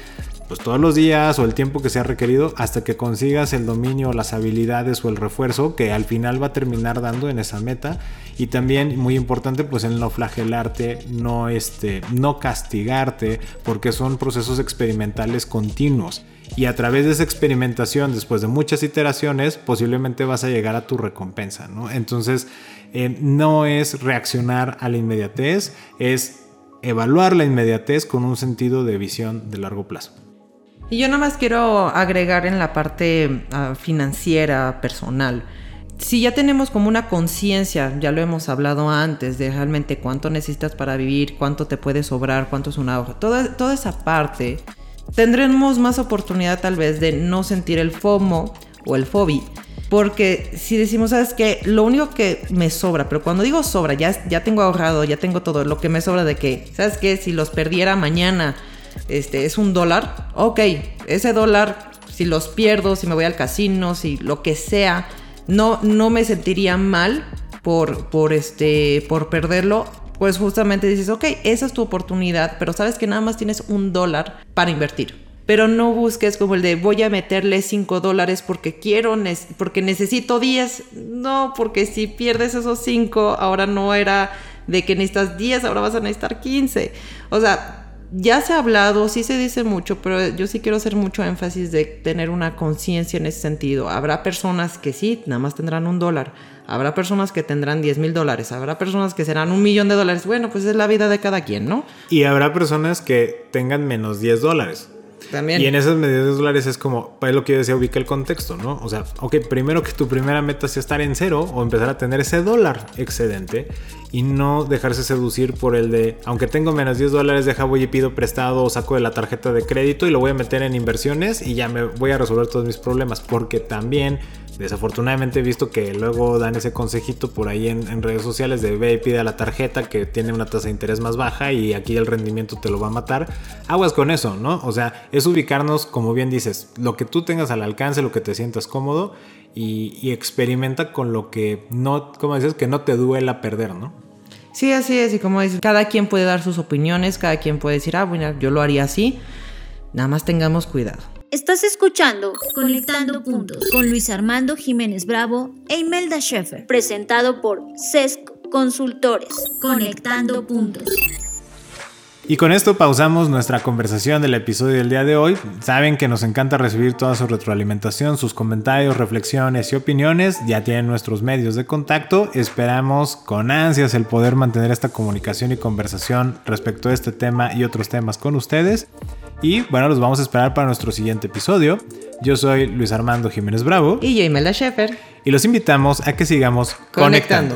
pues todos los días o el tiempo que sea requerido hasta que consigas el dominio, las habilidades o el refuerzo que al final va a terminar dando en esa meta. Y también muy importante pues el no flagelarte, no, este, no castigarte, porque son procesos experimentales continuos y a través de esa experimentación, después de muchas iteraciones, posiblemente vas a llegar a tu recompensa, ¿no? Entonces, eh, no es reaccionar a la inmediatez, es evaluar la inmediatez con un sentido de visión de largo plazo. Y yo nada más quiero agregar en la parte ah, financiera, personal. Si ya tenemos como una conciencia, ya lo hemos hablado antes, de realmente cuánto necesitas para vivir, cuánto te puede sobrar, cuánto es una hoja, toda, toda esa parte tendremos más oportunidad tal vez de no sentir el FOMO o el FOBI. Porque si decimos, ¿sabes qué? Lo único que me sobra, pero cuando digo sobra, ya, ya tengo ahorrado, ya tengo todo, lo que me sobra de que, ¿sabes qué? Si los perdiera mañana, este, es un dólar, ok, ese dólar, si los pierdo, si me voy al casino, si lo que sea, no, no me sentiría mal por, por, este, por perderlo pues justamente dices, ok, esa es tu oportunidad, pero sabes que nada más tienes un dólar para invertir. Pero no busques como el de voy a meterle 5 dólares porque quiero, porque necesito 10. No, porque si pierdes esos 5, ahora no era de que necesitas 10, ahora vas a necesitar 15. O sea, ya se ha hablado, sí se dice mucho, pero yo sí quiero hacer mucho énfasis de tener una conciencia en ese sentido. Habrá personas que sí, nada más tendrán un dólar Habrá personas que tendrán 10 mil dólares, habrá personas que serán un millón de dólares. Bueno, pues es la vida de cada quien, ¿no? Y habrá personas que tengan menos 10 dólares. También. Y en esas medidas dólares es como, es lo que yo decía, ubica el contexto, ¿no? O sea, ok, primero que tu primera meta sea estar en cero o empezar a tener ese dólar excedente y no dejarse seducir por el de, aunque tengo menos 10 dólares, deja voy y pido prestado o saco de la tarjeta de crédito y lo voy a meter en inversiones y ya me voy a resolver todos mis problemas, porque también Desafortunadamente he visto que luego dan ese consejito por ahí en, redes sociales de ve y pide la tarjeta que tiene una tasa de interés más baja y aquí el rendimiento te lo va a matar. Aguas con eso, ¿no? O sea, es ubicarnos, como bien dices, lo que tú tengas al alcance, lo que te sientas cómodo y, experimenta con lo que no, como dices, que no te duela perder, ¿no? Sí, así es, y como dices, cada quien puede dar sus opiniones, cada quien puede decir, ah, bueno, yo lo haría así, nada más tengamos cuidado. Estás escuchando Conectando Puntos con Luis Armando Jiménez Bravo e Imelda Schaeffer, presentado por CESC Consultores. Conectando Puntos. Y con esto pausamos nuestra conversación del episodio del día de hoy. Saben que nos encanta recibir toda su retroalimentación, sus comentarios, reflexiones y opiniones. Ya tienen nuestros medios de contacto. Esperamos con ansias el poder mantener esta comunicación y conversación respecto a este tema y otros temas con ustedes. Y bueno, los vamos a esperar para nuestro siguiente episodio. Yo soy Luis Armando Jiménez Bravo. Y yo, Imelda Sheffer. Y los invitamos a que sigamos conectando.